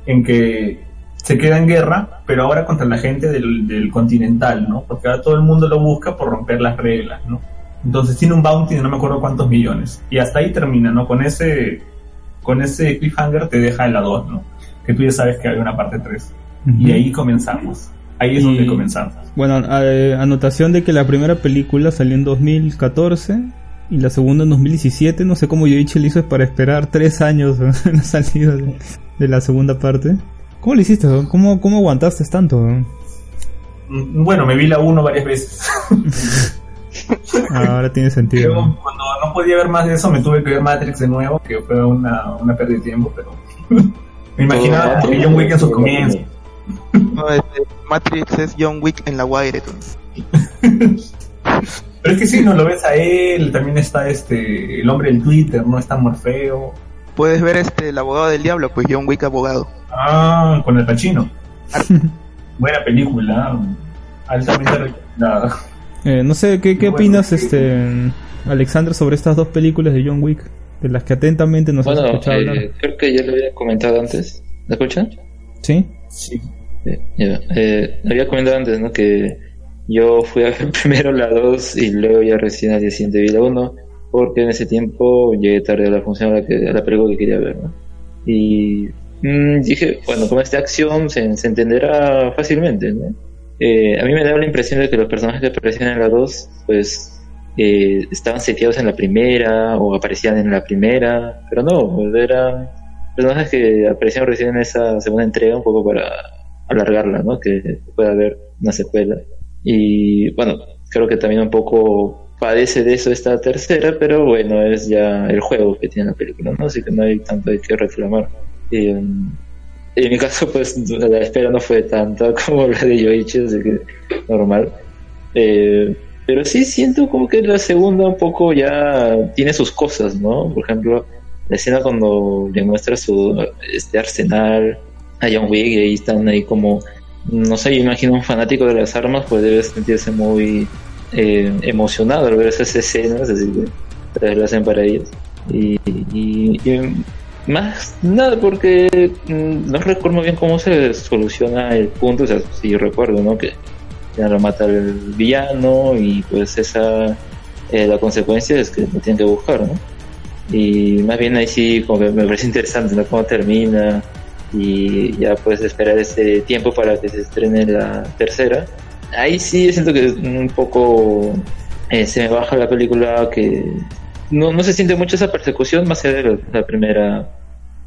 en que se queda en guerra, pero ahora contra la gente del, del continental, ¿no? Porque ahora todo el mundo lo busca por romper las reglas, ¿no? Entonces tiene un bounty de no me acuerdo cuántos millones. Y hasta ahí termina, ¿no? Con ese, con ese cliffhanger te deja en la 2, ¿no? Que tú ya sabes que hay una parte 3. Y ahí comenzamos. Ahí es donde Y- comenzamos. Bueno, eh, anotación de que la primera película salió en 2014 y la segunda en 2017. No sé cómo Yoichi le hizo para esperar tres años en la salida de, de la segunda parte. ¿Cómo lo hiciste? ¿Cómo, cómo aguantaste tanto? Mm, Bueno, me vi la 1 varias veces. Ah, Ahora tiene sentido. Luego, cuando no podía ver más de eso, me tuve que ver Matrix de nuevo, que fue una, una pérdida de tiempo, pero me imaginaba Todo que John Wick en sus comienzos. No, este, Matrix es John Wick en la Wire. Pero es que sí, no lo ves a él, también está este el hombre del Twitter, no está Morfeo. Puedes ver este el abogado del diablo, pues John Wick abogado. Ah, con el Pachino. Buena película, altamente recomendada. Eh, no sé, ¿qué, qué opinas, este, Alexander, sobre estas dos películas de John Wick? De las que atentamente nos has Bueno, escuchado hablar. eh, creo que ya lo había comentado antes. ¿Me escuchan? ¿Sí? Sí. Eh, ya. Eh, había comentado antes, ¿no? Que yo fui a ver primero la 2 y luego ya recién al día siguiente vi la 1 porque en ese tiempo llegué tarde a la función a la, que, a la película que quería ver, ¿no? Y mm, dije, bueno, como es de acción se, se entenderá fácilmente, ¿no? Eh, a mí me daba la impresión de que los personajes que aparecían en la 2, pues eh, estaban seteados en la primera o aparecían en la primera, pero no, pues, eran personajes que aparecieron recién en esa segunda entrega un poco para alargarla, ¿no? Que pueda haber una secuela. Y bueno, creo que también un poco padece de eso esta tercera, pero bueno, es ya el juego que tiene la película, ¿no? Así que no hay tanto de qué reclamar. Y, um, en mi caso, pues la espera no fue tanta como la de Yoichi, así que normal. Eh, pero sí siento como que la segunda un poco ya tiene sus cosas, ¿no? Por ejemplo, la escena cuando le muestra su este arsenal a John Wick y ahí están ahí como no sé, yo imagino un fanático de las armas pues debe sentirse muy eh, emocionado al ver esas escenas, así que lo hacen para ellos. Y, y- y más nada porque mm, no recuerdo bien cómo se soluciona el punto, o sea, sí recuerdo, ¿no? Que lo mata el villano y pues esa eh, la consecuencia es que lo tienen que buscar, ¿no? Y más bien ahí sí como que me parece interesante, ¿no? Cómo termina y ya puedes esperar ese tiempo para que se estrene la tercera. Ahí sí siento que un poco eh, se me baja la película que no, no se siente mucho esa persecución más allá de la, primera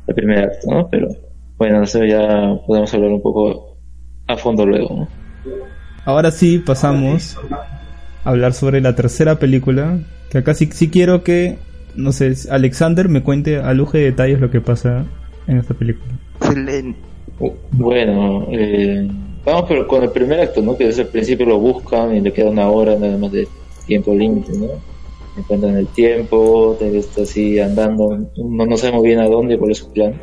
la primera acto, ¿no? Pero bueno, ya podemos hablar un poco a fondo luego. Ahora sí pasamos a hablar sobre la tercera película. Que acá sí, sí quiero que, no sé, Alexander me cuente a lujo de detalles lo que pasa en esta película. Bueno, eh, vamos pero con el primer acto, ¿no? Que desde el principio lo buscan y le queda una hora nada más de tiempo límite, ¿no? Encuentran el tiempo, está así andando, no, no sabemos bien a dónde, cuál es su plan.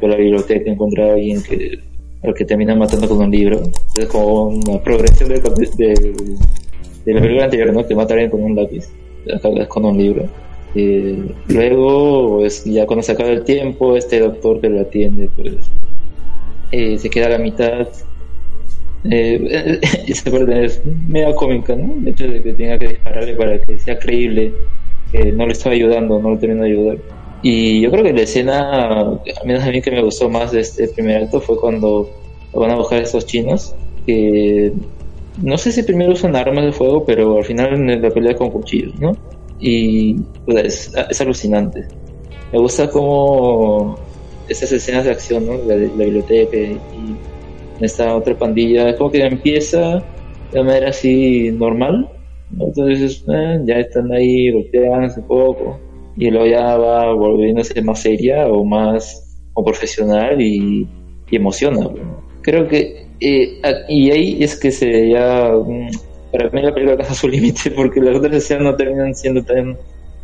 Por la biblioteca encuentra a alguien que, al que termina matando con un libro. Es como una progresión de, de, de la película anterior, ¿no? Que mata a alguien con un lápiz, acá es con un libro. Eh, luego, pues, ya cuando se acaba el tiempo, este doctor que lo atiende, pues eh, se queda a la mitad. Eh, esa parte es media cómica, ¿no? El hecho de que tenga que dispararle para que sea creíble que no le estaba ayudando, no lo terminó de ayudar. Y yo creo que la escena, al menos a mí que me gustó más de este primer acto, fue cuando van a buscar a estos chinos, que no sé si primero usan armas de fuego, pero al final en la pelea con cuchillos, ¿no? Y pues, es, alucinante. Me gusta como esas escenas de acción, ¿no? La, la biblioteca y esta otra pandilla, es como que empieza de manera así normal, entonces eh, ya están ahí golpeándose un poco y luego ya va volviéndose más seria o más o profesional y, y emociona. Creo que eh, y ahí es que se ya para mí la película alcanza su límite porque las otras escenas no terminan siendo tan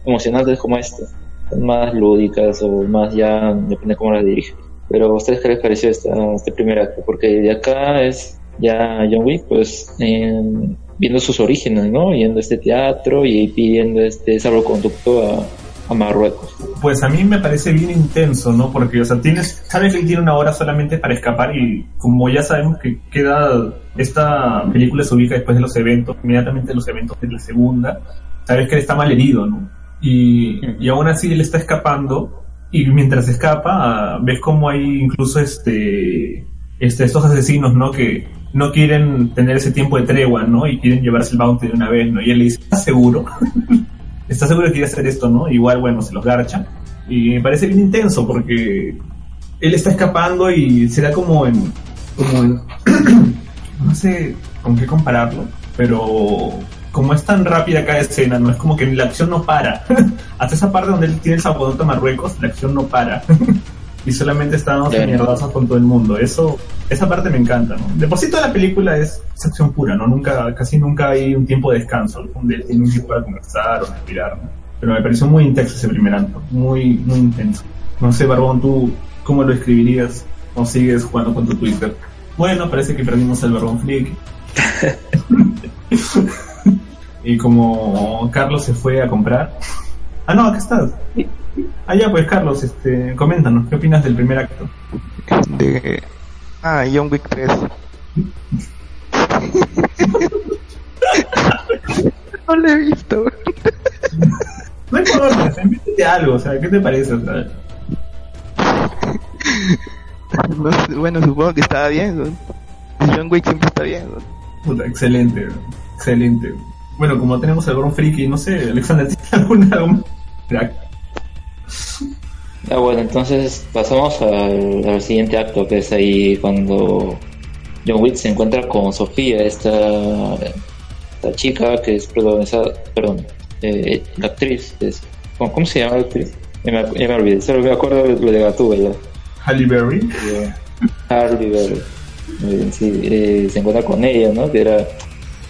emocionantes como esta, son más lúdicas o más ya depende cómo las dirige. Pero a ustedes qué les pareció esta, este primer acto, porque de acá es ya John Wick, pues viendo sus orígenes, ¿no? Yendo a este teatro y pidiendo este salvoconducto a, Marruecos. Pues a mí me parece bien intenso, ¿no? Porque, o sea, tienes, sabes que tiene una hora solamente para escapar y como ya sabemos que queda, esta película se ubica después de los eventos, inmediatamente los eventos de la segunda, sabes que él está mal herido, ¿no? Y, y aún así él está escapando y mientras escapa ves como hay incluso este, este estos asesinos, ¿no? Que no quieren tener ese tiempo de tregua, ¿no? Y quieren llevarse el bounty de una vez, ¿no? Y él le dice, ¿estás seguro? ¿Estás seguro que quiere hacer esto, no? Igual, bueno, se los garcha. Y me parece bien intenso porque él está escapando y será como en... Como no sé con qué compararlo, pero como es tan rápida cada escena, no es como que la acción no para. Hasta esa parte donde él tiene el salvoconducto a Marruecos, la acción no para. y solamente estamos en mierdazos con todo el mundo. Eso, esa parte me encanta, ¿no? De por sí toda la película es, acción pura, ¿no? Nunca, casi nunca hay un tiempo de descanso, donde tiene un tiempo para conversar o respirar, ¿no? Pero me pareció muy intenso ese primer acto, muy, muy intenso. No sé, Barbón, ¿tú cómo lo escribirías? ¿O sigues jugando con tu Twitter? Bueno, parece que perdimos al Barbón Flick. y como Carlos se fue a comprar. Ah, no, acá estás. Ah, ya, pues Carlos, este, coméntanos, ¿qué opinas del primer acto? De... Ah, John Wick 3. no lo he visto. no importa, invítete algo, o sea, ¿qué te parece? bueno, supongo que estaba bien. John Wick siempre está bien. Puta, excelente, excelente. Bueno, como tenemos el Bron Friki, no sé, Alexander, ¿tienes algún, algún Ah, bueno, entonces pasamos al, siguiente acto, que es ahí cuando John Wick se encuentra con Sofía, esta, esta chica que es protagonizada, perdón, eh, la actriz, es, ¿cómo, se llama la actriz? Ya me, me olvidé, solo me acuerdo de lo de Gatúbela. Halle Berry. Eh, Halle Berry. Sí, eh, se encuentra con ella, ¿no? Que era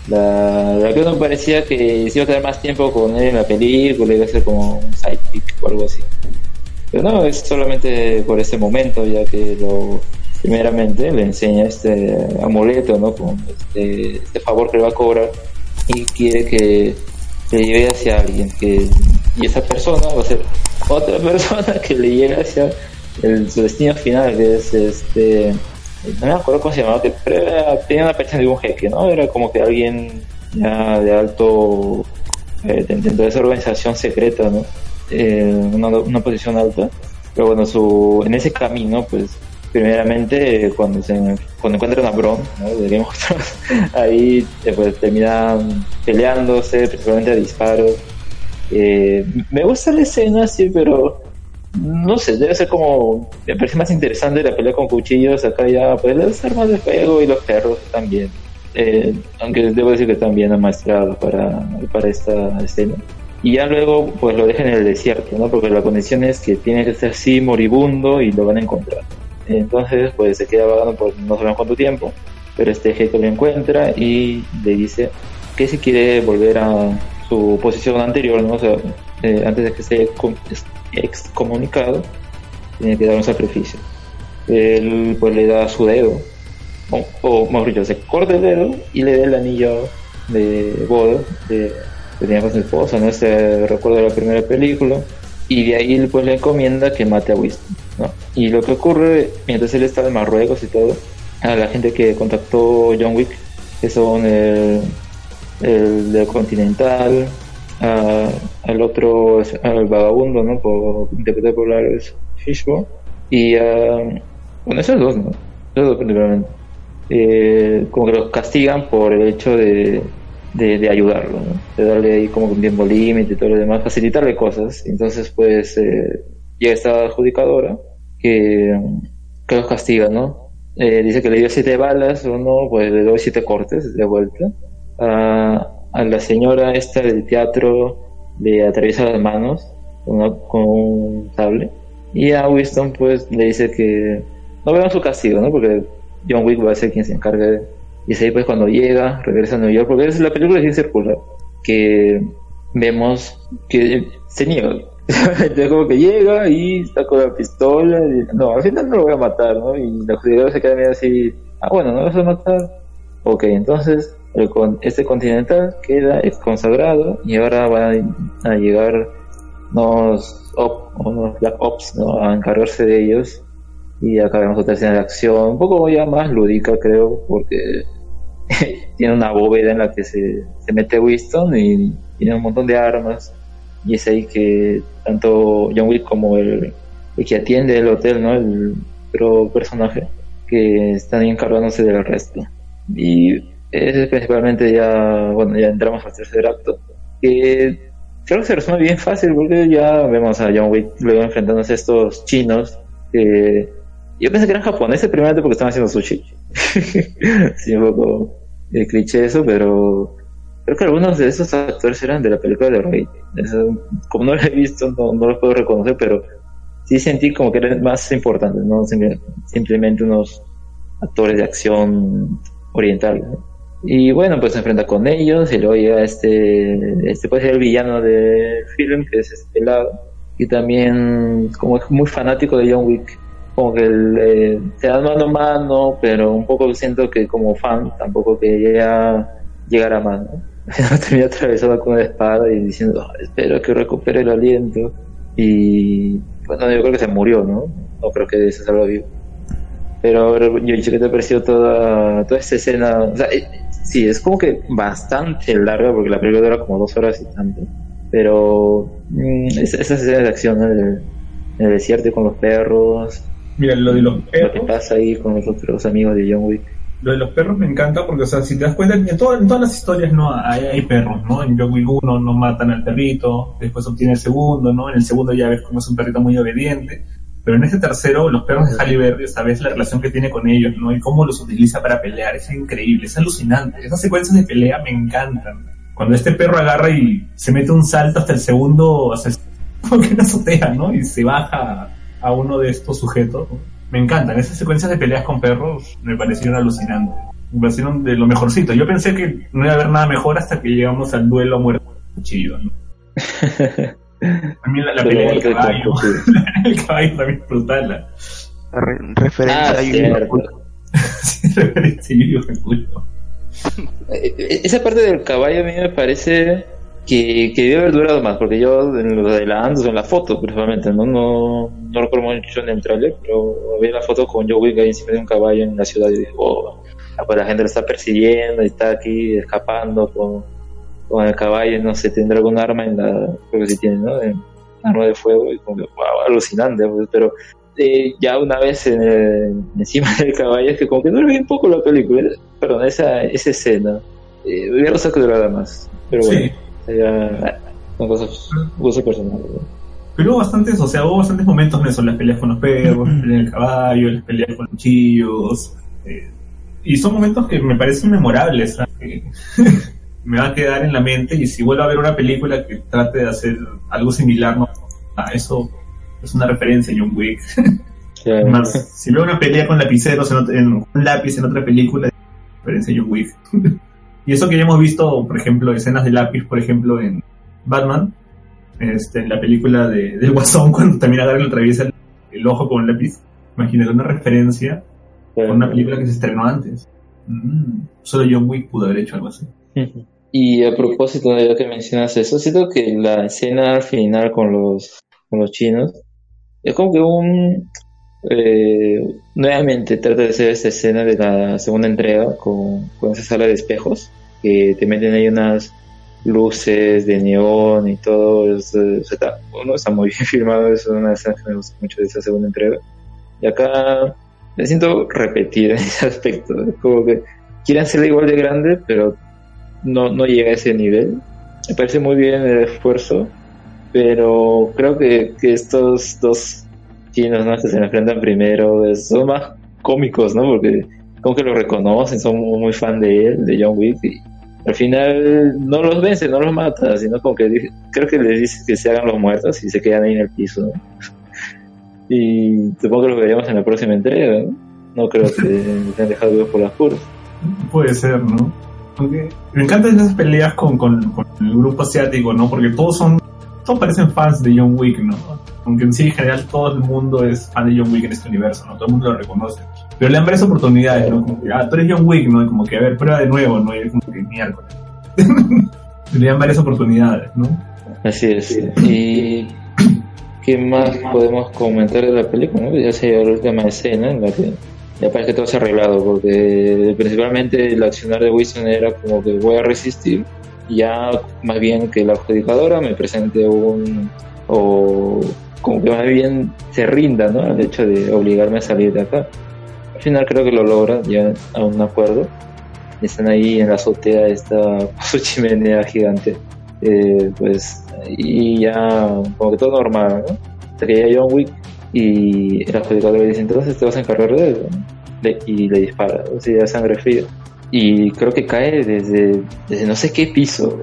la, la que uno parecía que se iba a tener más tiempo con él en la película, iba a ser como un sidekick o algo así. Pero no, es solamente por este momento, ya que lo primeramente le enseña este amuleto, ¿no? Con este, este favor que le va a cobrar y quiere que le lleve hacia alguien que y esa persona va a ser otra persona que le lleve hacia el, su destino final que es este no me acuerdo cómo se llamaba, que tenía una persona de un jeque, ¿no? Era como que alguien ya de alto, eh, dentro de esa organización secreta, ¿no? Eh, una, una, posición alta. Pero bueno, su, en ese camino, pues, primeramente, cuando se cuando encuentran a Bron, ¿no? ahí eh, pues, terminan peleándose, principalmente a disparos. Eh, me gusta la escena, sí, pero no sé, debe ser como, me parece más interesante la pelea con cuchillos, acá ya pues las armas de fuego y los perros también. Eh, aunque debo decir que también amaestrado para, para esta escena. Y ya luego pues lo dejan en el desierto, ¿no? Porque la condición es que tiene que ser así moribundo y lo van a encontrar. Entonces pues se queda vagando por no sabemos cuánto tiempo, pero este jefe lo encuentra y le dice que si quiere volver a su posición anterior, ¿no? Sea, eh, antes de que se excomunicado, tiene que dar un sacrificio. Él pues le da su dedo, o, o mejor dicho, se corta el dedo y le da el anillo de boda de, que tenía con su esposa, ¿no? Este recuerdo la primera película. Y de ahí pues le encomienda que mate a Winston, ¿no? Y lo que ocurre mientras él está en Marruecos y todo, a la gente que contactó John Wick, que son el, el Continental, al otro, al vagabundo, ¿no? Por, interpretado por Lars Fishburne. Y, bueno, esos dos, ¿no? Esos dos principalmente. eh, como que los castigan por el hecho de, de, ayudarlo, de darle ahí como un tiempo límite y todo lo demás, facilitarle cosas. Entonces, pues, eh, llega esta adjudicadora que, que los castiga, ¿no? Eh, dice que le dio siete balas, o no, pues le doy siete cortes de vuelta. A, a la señora esta del teatro le atraviesa las manos con, un sable. Y a Winston, pues, le dice que no vean su castigo, ¿no? Porque John Wick va a ser quien se encargue. Y es ahí, pues, cuando llega, regresa a New York, porque es la película es circular, que vemos que se niega. Entonces, como que llega y está con la pistola y no, al final no lo voy a matar, ¿no? Y la jugadora se queda medio así, ah, bueno, no lo vas a matar. Ok, entonces el este continental queda consagrado y ahora van a, a llegar unos, op- unos Black Ops ¿no? a encargarse de ellos y acá vemos otra escena de acción, un poco ya más lúdica creo, porque tiene una bóveda en la que se, se mete Winston y tiene un montón de armas y es ahí que tanto John Wick como el, que atiende el hotel, ¿no? el otro personaje, que están encargándose del resto. Y es principalmente ya, bueno, ya entramos al tercer acto, que creo que se resume bien fácil porque ya vemos a John Wick luego enfrentándose a estos chinos que yo pensé que eran japoneses primeramente porque estaban haciendo sushi. sí, un poco el cliché eso, pero creo que algunos de esos actores eran de la película de Roy. Eso, como no lo he visto, no, no los puedo reconocer, pero sí sentí como que eran más importantes, no Simple- simplemente unos actores de acción oriental. ¿no? Y bueno, pues se enfrenta con ellos y luego llega este, este puede ser el villano del film, que es este lado, y también como es muy fanático de John Wick, como que el, eh, se dan mano a mano, pero un poco siento que como fan tampoco quería llegar a mano. Termina atravesado con una espada y diciendo, "Ah, espero que recupere el aliento. Y bueno, yo creo que se murió, ¿no? No creo que se salga vivo. Pero yo dicho que te pareció toda, toda esta escena. O sea, eh, sí, es como que bastante larga porque la película dura como dos horas y tanto. Pero mm, es- esas escenas de acción ¿no? en, en el desierto con los perros. Mira, lo de los Lo que perros, pasa ahí con los otros amigos de John Wick. lo de los perros me encanta porque, o sea, si te das cuenta, en, todo- en todas las historias no hay, hay perros, ¿no? En John Wick 1 no matan al perrito, después obtiene el segundo, ¿no? En el segundo ya ves como es un perrito muy obediente. Pero en este tercero, los perros de Halle Berry, sabes la relación que tiene con ellos, ¿no? Y cómo los utiliza para pelear, es increíble, es alucinante. Esas secuencias de pelea me encantan. Cuando este perro agarra y se mete un salto hasta el segundo, hasta el como que una azotea, ¿no? Y se baja a uno de estos sujetos. Me encantan, esas secuencias de peleas con perros me parecieron alucinantes. Me parecieron de lo mejorcito. Yo pensé que no iba a haber nada mejor hasta que llegamos al duelo a muerte con cuchillo, ¿no? También la, la pelea del caballo. el caballo también es brutal. la- Re- referencia Ah, a Yu. Sí, referencia a Yu. Eh, eh, Esa parte del caballo a mí me parece que, que debe haber durado más, porque yo en los adelantos, en la foto principalmente, no, no, no recuerdo mucho en el trailer, pero vi la foto con Joe Wick ahí encima de un caballo en la ciudad y digo, oh, ah, pues la gente lo está persiguiendo y está aquí escapando con, con el caballo, no sé, tendrá algún arma en la, creo que sí tiene, ¿no? En- arma de fuego y como wow, alucinante, pues, pero eh, ya una vez en el- encima del caballo es que como que dura bien poco la película, perdón, esa, esa escena, eh, hubiera gustado que durara más, pero bueno, Sí. Son cosas, cosas personales. ¿no? Pero hubo bastantes, o sea, hubo bastantes momentos en eso, las peleas con los perros, las peleas del caballo, las peleas con los cuchillos. eh, y son momentos que me parecen memorables, me va a quedar en la mente y si vuelvo a ver una película que trate de hacer algo similar, ¿no? a eso es una referencia a John Wick. Claro. Más, si veo una pelea con lapiceros en, en un lápiz en otra película, referencia a John Wick. y eso que ya hemos visto, por ejemplo, escenas de lápiz, por ejemplo, en Batman, este, en la película de, del Guasón, cuando también agarra y le atraviesa el, el ojo con un lápiz. Imagínate una referencia con una película que se estrenó antes. Mm, solo John Wick pudo haber hecho algo así. Y a propósito de lo que mencionas eso, siento que la escena final con los, con los chinos es como que un... eh, nuevamente trata de hacer esta escena de la segunda entrega con, con esa sala de espejos que te meten ahí unas luces de neón y todo eso, o está, uno está muy bien filmado es una escena que me gusta mucho de esa segunda entrega y acá me siento repetida en ese aspecto. Como que quieren ser igual de grande, pero no, no llega a ese nivel. Me parece muy bien el esfuerzo, pero creo que, que estos dos chinos ¿no? que se enfrentan primero son más cómicos, ¿no? Porque como que lo reconocen, son muy fan de él, de John Wick, y al final no los vence, no los mata, sino como que creo que les dice que se hagan los muertos y se quedan ahí en el piso. ¿no? Y supongo que los veremos en la próxima entrega, ¿no? No creo que se han dejado vivos por las puras. Puede ser, ¿no? Aunque me encantan esas peleas con, con, con el grupo asiático, ¿no? Porque todos son, todos parecen fans de John Wick, ¿no? Aunque en sí, en general, todo el mundo es fan de John Wick en este universo, ¿no? Todo el mundo lo reconoce. Pero le dan varias oportunidades, ¿no? Como que, ah, tú eres John Wick, ¿no? Como que, a ver, prueba de nuevo, ¿no? Y es como que miércoles. le dan varias oportunidades, ¿no? Así es. ¿Y qué más podemos comentar de la película? ¿no? Ya se la última escena en la que ya parece que todo se ha arreglado, porque principalmente el accionar de Wilson era como que voy a resistir, ya más bien que la adjudicadora me presente un. o como que más bien se rinda ¿no? al hecho de obligarme a salir de acá. Al final creo que lo logra, ya a un acuerdo. Están ahí en la azotea esta su chimenea gigante. Eh, pues y ya como que todo normal, ¿no? Hasta que llega John Wick y el adjudicador le dice, entonces te vas a encargar de eso, ¿no? Le- y le dispara, o sea, sangre fría. Y creo que cae desde, desde no sé qué piso.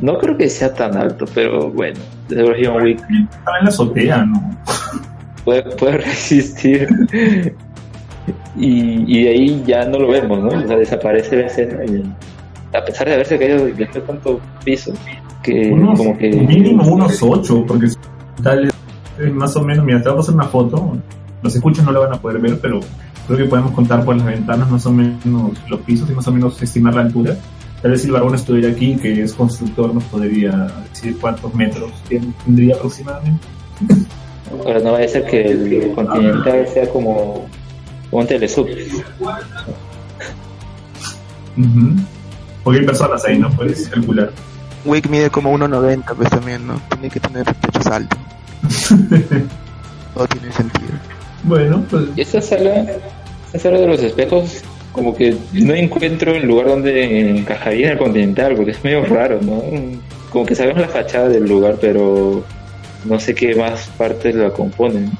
No creo que sea tan alto, pero bueno, desde John Wick Estaba en la azotea, ¿no? puede, puede resistir. Y, y de ahí ya no lo vemos, ¿no? O sea, desaparece la escena y a pesar de haberse caído desde tanto piso, que Unos- como que... Mínimo unos 8, porque tal es más o menos, mira, te voy a pasar una foto. Los escuchas no la van a poder ver, pero creo que podemos contar por las ventanas más o menos los pisos y más o menos estimar la altura. Tal vez si el varón estuviera aquí, que es constructor, nos podría decir cuántos metros tendría aproximadamente. Ahora no vaya a ser que el continental sea como un telesub. Ujú. Porque hay personas ahí, ¿no? Puedes calcular. Wick mide como 1.90, pues también, ¿no? Tiene que tener techos altos. Todo tiene sentido. Bueno, pues Y esta sala, esta sala de los espejos, como que no encuentro el lugar donde encajaría en el continental, porque es medio raro, ¿no? Como que sabemos la fachada del lugar, pero no sé qué más partes la componen.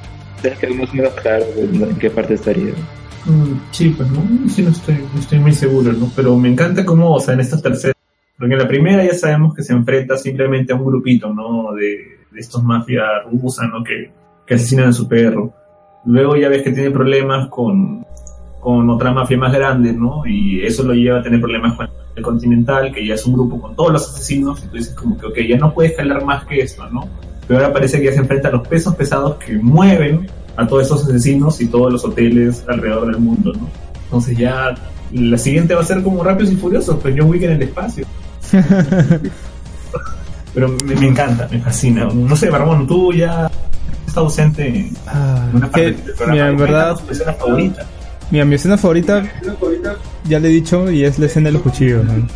Que más o menos claro en qué parte estaría. Mm, Sí, pues no, sí, no estoy, no estoy muy seguro, ¿no? Pero me encanta cómo, o sea, en esta tercera, porque en la primera ya sabemos que se enfrenta simplemente a un grupito, ¿no? De, de estos mafias rusas, ¿no? Que, que asesinan a su perro. Luego ya ves que tiene problemas con, con otra mafia más grande, ¿no? Y eso lo lleva a tener problemas con el Continental, que ya es un grupo con todos los asesinos, y tú dices como que, ok, ya no puede escalar más que esto, ¿no? Pero ahora parece que ya se enfrenta a los pesos pesados que mueven a todos estos asesinos y todos los hoteles alrededor del mundo, ¿no? Entonces ya la siguiente va a ser como Rápidos y Furiosos, pues John Wick en el espacio. Pero me, me encanta, me fascina. No sé, Barbón, tú ya estás ausente en Ah, una parte que, del programa. mira, en verdad, tu escena favorita. mira, mi escena favorita, ya le he dicho, y es la escena de los cuchillos. ¿no?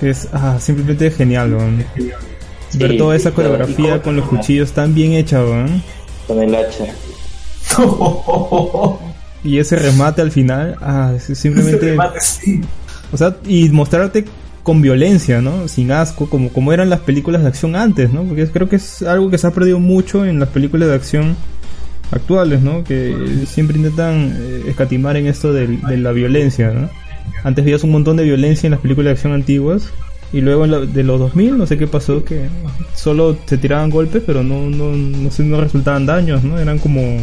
Es ah, simplemente genial, ¿no? Ver Sí, toda esa coreografía con los cuchillos tan bien hecha, ¿no? Con el hacha. Y ese remate al final, ah, simplemente... Ese remate, sí. O sea, y mostrarte con violencia, ¿no? Sin asco, como, como eran las películas de acción antes, ¿no? Porque creo que es algo que se ha perdido mucho en las películas de acción actuales, ¿no? Que siempre intentan eh, escatimar en esto del- de, la violencia, ¿no? Antes veías un montón de violencia en las películas de acción antiguas y luego la- de los 2000 no sé qué pasó que solo se tiraban golpes pero no no no, sé, no resultaban daños, ¿no? Eran como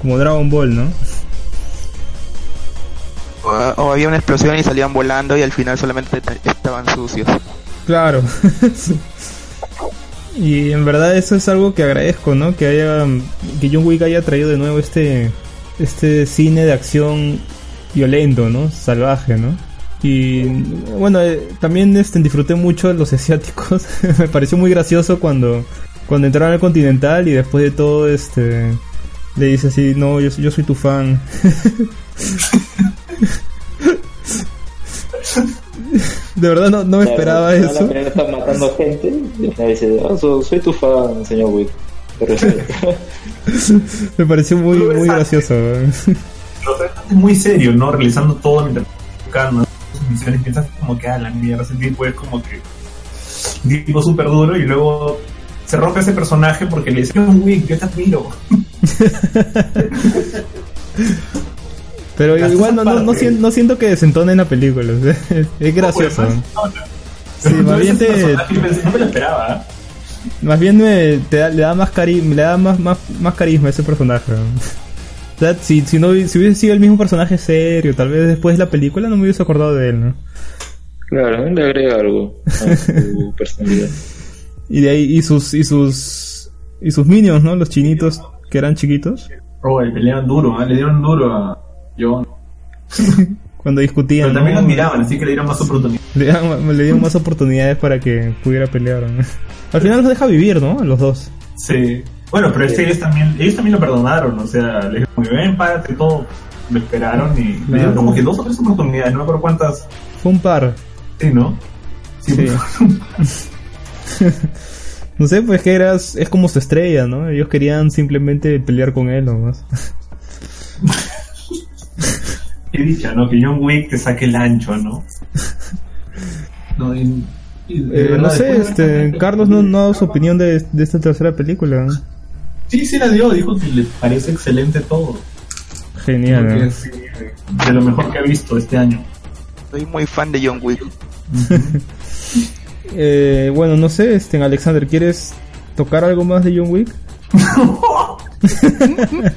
como Dragon Ball, ¿no? O, o había una explosión y salían volando y al final solamente estaban sucios. Claro. y en verdad eso es algo que agradezco, ¿no? Que haya que John Wick haya traído de nuevo este este cine de acción violento, ¿no? Salvaje, ¿no? Y bueno, eh, también este, disfruté mucho de los asiáticos. Me pareció muy gracioso cuando cuando entraron al Continental y después de todo este le dice así, "No, yo, yo soy tu fan." De verdad no, no me esperaba eso. La primera está matando gente y al final dice, "Ah, so- soy tu fan, señor Wick. Me pareció muy, muy gracioso. lo muy serio, ¿no? Realizando todo mientras misiones, piensas como que, ah, la mierda, ese tipo es como que un tipo súper duro y luego se rompe ese personaje porque le dice, John Wick, yo te admiro. Pero igual no, no, no, no siento que desentone en la película. es gracioso. Sí, más bien te, No me lo esperaba. ¿eh? más bien me- te da- le da más cari le da más, más, más carisma a ese personaje. ¿No? O sea, si, si, no, si hubiese sido el mismo personaje serio, tal vez después de la película no me hubiese acordado de él, ¿no? Claro, le agrega algo a su personalidad. Y de ahí, y sus, y sus, y sus minions, ¿no? Los chinitos que eran chiquitos. Oh, le pelearon duro, ¿eh? le dieron duro a John. Cuando discutían. Pero también ¿no? lo admiraban, así que le dieron más oportunidades. Le dieron, le dieron más oportunidades para que pudiera pelear. ¿no? Al final los deja vivir, ¿no? A los dos. Sí. Bueno, pero es que ellos también, ellos también lo perdonaron, o sea, le dijeron, muy bien, párate, todo. Lo esperaron y le dieron como que dos o tres oportunidades, no me acuerdo cuántas. Fue un par. Sí, ¿no? Sí. no sé, pues que eras, es como su estrella, ¿no? Ellos querían simplemente pelear con él nomás. Qué dicha, ¿no? Que John Wick te saque el ancho, ¿no? No, y- y de Eh, no sé, este, Carlos no, no ha dado su opinión de, de esta tercera película. ¿no? Sí, sí la dio, dijo que le parece excelente todo. Genial. ¿no? es eh, de lo mejor que ha visto este año. Soy muy fan de John Wick. Eh, bueno, no sé, este, Alexander, ¿quieres tocar algo más de John Wick?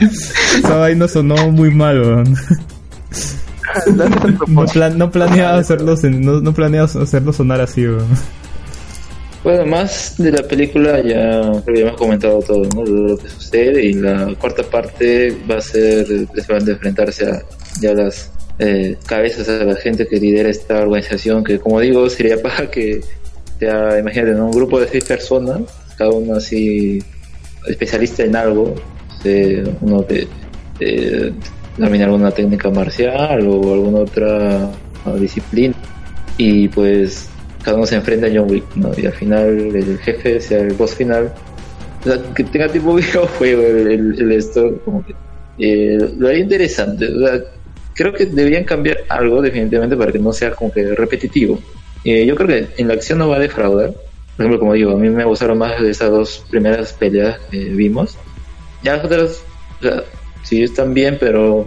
Esa vaina sonó muy mal, weón. No, plan- no planeaba hacerlo, no, no planeaba hacerlo sonar así, weón. Bueno, más de la película ya hemos comentado todo, ¿no? Lo que sucede y la cuarta parte va a ser les van enfrentarse a ya las eh, cabezas a la gente que lidera esta organización que como digo sería para que sea, imagínate, un grupo de seis personas, cada uno así especialista en algo, uno que alguna técnica marcial o alguna otra disciplina y pues cada uno se enfrenta a John Wick, ¿no? Y al final el jefe sea el boss final. O sea, que tenga tipo videojuego el, el, el esto, como que eh, lo haría interesante. O sea, creo que deberían cambiar algo definitivamente para que no sea como que repetitivo. Eh, yo creo que en la acción no va a defraudar. Por ejemplo, como digo, a mí me gustaron más esas dos primeras peleas que vimos. Ya las otras, o sea, sí están bien, pero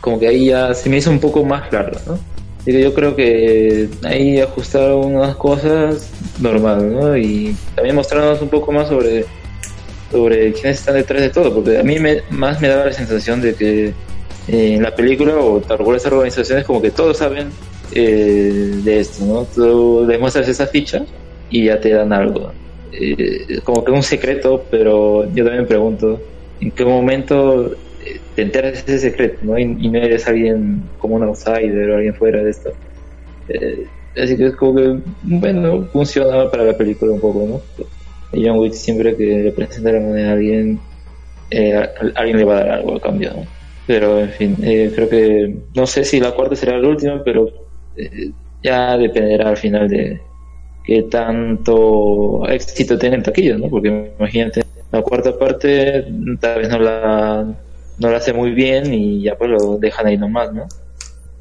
como que ahí ya se me hizo un poco más largo, ¿no? Así yo creo que ahí ajustaron unas cosas normal, ¿no? Y también mostrarnos un poco más sobre sobre quiénes están detrás de todo, porque a mí me, más me daba la sensación de que eh, en la película o tal cual esas organizaciones como que todos saben eh, de esto, ¿no? Tú les muestras esa ficha y ya te dan algo. Eh, como que un secreto, pero yo también pregunto en qué momento te enteras de ese secreto, ¿no? Y, no eres alguien como un outsider o alguien fuera de esto. Eh, así que es como que, bueno, funciona para la película un poco, ¿no? Y John Wick siempre que le presentaran a alguien, eh, alguien le va a dar algo a cambio, ¿no? Pero, en fin, eh, creo que, no sé si la cuarta será la última, pero eh, ya dependerá al final de qué tanto éxito tiene en taquilla, ¿no? Porque imagínate, la cuarta parte tal vez no la, no la hace muy bien y ya pues lo dejan ahí nomás, ¿no?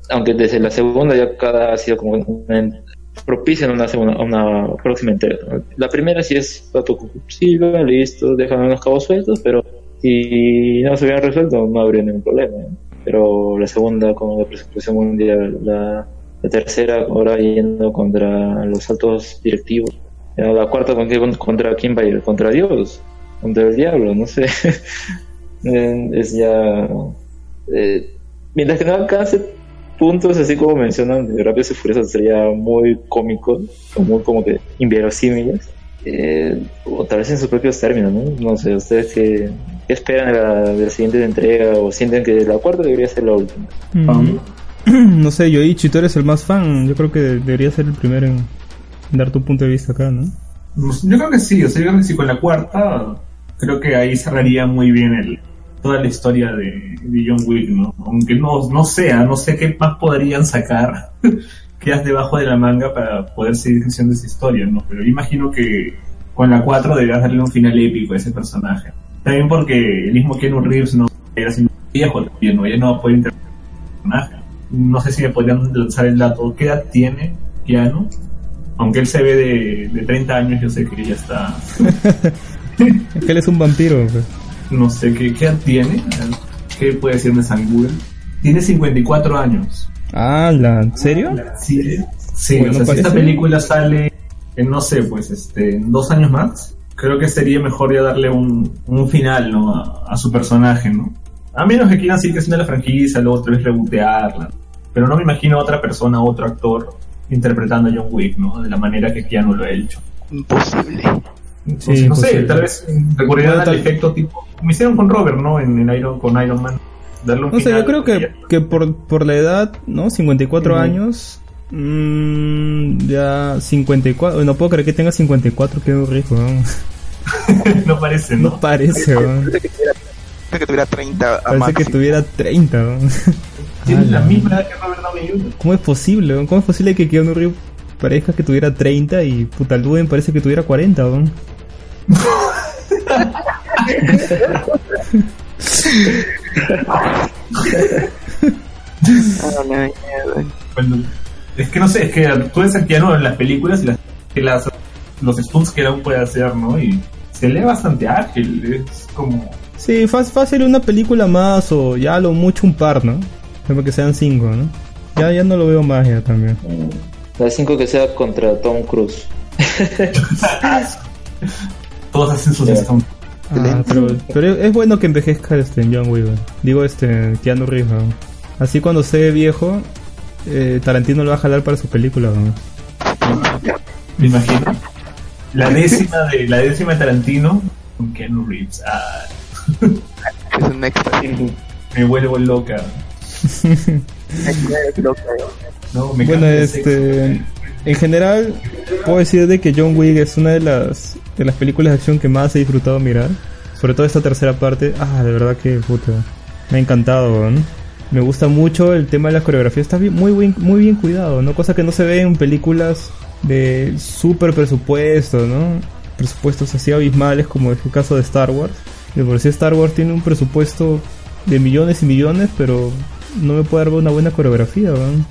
Aunque desde la segunda ya cada ha sido como una, propician una, segunda, una próxima entrega. ¿no? La primera sí es autoconclusiva, listo, dejan unos cabos sueltos, pero si no se hubieran resuelto no habría ningún problema. Pero la segunda con la persecución mundial, la, tercera ahora yendo contra los altos directivos, la cuarta con contra quién va a ir, contra Dios, contra el diablo, no sé. Eh, es ya... eh, mientras que no alcance puntos así como mencionan de Rápidos y Furiosos sería muy cómico o muy como que inverosímiles eh, o tal vez en sus propios términos ¿no? no sé ustedes qué, qué esperan de la, de la siguiente entrega o sienten que la cuarta debería ser la última Mm. no sé, Yoichi, tú eres el más fan. Yo creo que debería ser el primero en dar tu punto de vista acá, ¿no? Yo creo que sí, o sea, yo creo que sí, con la cuarta, creo que ahí cerraría muy bien el, toda la historia de, de John Wick, ¿no? Aunque no, no sea, no sé qué más podrían sacar que debajo de la manga para poder seguir haciendo esa historia, ¿no? Pero imagino que con la 4 deberías darle un final épico a ese personaje. También porque el mismo Keanu Reeves no era así viejo también, ¿no? Ya no va a poder personaje. No sé si me podrían lanzar el dato. ¿Qué edad tiene Keanu? Aunque él se ve de, de 30 años, yo sé que ya está. Él es un vampiro. pues. No sé qué, qué edad tiene. ¿Qué puede decirme San Google? Tiene 54 años. Ah, ¿la- ¿en serio? Sí, sí Bueno, o sea, si esta película sale en, no sé, pues, este, en dos años más, creo que sería mejor ya darle un, un final, ¿no? A, a su personaje, ¿no? A menos que quieran seguir haciendo la franquicia, luego otra vez rebotearla. Pero no me imagino a otra persona, otro actor, interpretando a John Wick, ¿no? De la manera que Keanu lo ha hecho. Imposible. Entonces, Sí, no sé, tal vez recurrirán Bueno, al tal- efecto tipo, como hicieron con Robert, ¿no? En, en Iron, con Iron Man. Darle un No sé, final yo creo que, que por, por la edad, ¿no? 54 Ujú. años. mm, ya 54. No puedo creer que tenga 54, qué rico. ¿no? no parece, ¿no? No parece, weón. Parece que tuviera, parece que tuviera 30 a Parece que máximo. tuviera 30. weón. Tiene la misma edad que Robert Downey Jr. ¿Cómo es posible? weón? ¿Cómo es posible que Keanu Reeves parezca que tuviera 30 y puta el Duen parece que tuviera 40? weón? Bueno, es que no sé, es que tú ves a Keanu en las películas y las, que las- los stunts que él puede hacer, ¿no? Y se lee bastante ágil, es como... Sí, fácil, fácil una película más o ya lo mucho un par, ¿no? Que sean cinco, ¿no? Ya, ya no lo veo más ya también. La 5 que sea contra Tom Cruise. Todos hacen sus stunts. Ah, pero, pero es bueno que envejezca este John weón. Digo este Keanu Reeves. weón. Así cuando esté viejo, eh, Tarantino lo va a jalar para su película. weón. ¿Me imagino? La décima de, la décima de Tarantino con Keanu Reeves. Ah, Es un extra. me vuelvo loca. No, me Bueno, cambia de este, en general puedo decir de que John Wick es una de las de las películas de acción que más he disfrutado mirar. Sobre todo esta tercera parte. Ah, de verdad que puta, me ha encantado. Me gusta mucho el tema de la coreografía. Está bien, muy bien, muy bien cuidado, ¿no? Cosa que no se ve en películas de super presupuesto, ¿no? Presupuestos así abismales como el caso de Star Wars. De por sí Star Wars tiene un presupuesto de millones y millones, pero no me puede dar una buena coreografía, weón.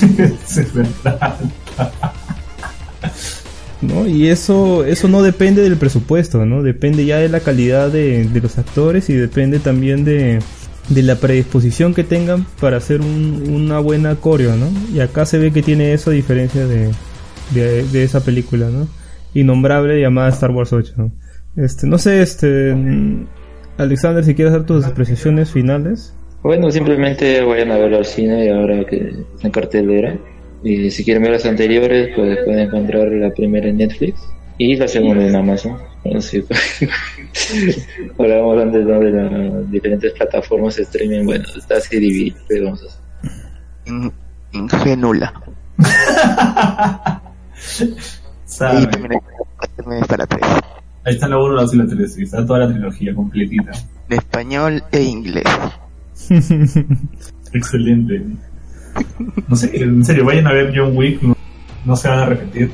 Es verdad. ¿no? Y eso, eso no depende del presupuesto, ¿no? Depende ya de la calidad de, de los actores y depende también de, de la predisposición que tengan para hacer un- una buena coreo, ¿no? Y acá se ve que tiene eso a diferencia de, de, esa película, ¿no? Innombrable llamada Star Wars 8, ¿no? Este, no sé, este, mm, Alexander, si quieres dar tus apreciaciones finales. Bueno, simplemente vayan a verlo al cine ahora que en cartelera. Y si quieren ver las anteriores, pues pueden encontrar la primera en Netflix y la segunda en Amazon. Así Hablábamos antes ¿no? de las diferentes plataformas de streaming. Bueno, está así dividido. pero vamos a hacer. In- Ingenula. Y también, también está la 3. Ahí está la 1, la 2 y la 3. sí, Está toda la trilogía completita. En español e inglés. Excelente. No sé, en serio, vayan a ver John Wick, no, no se van a repetir.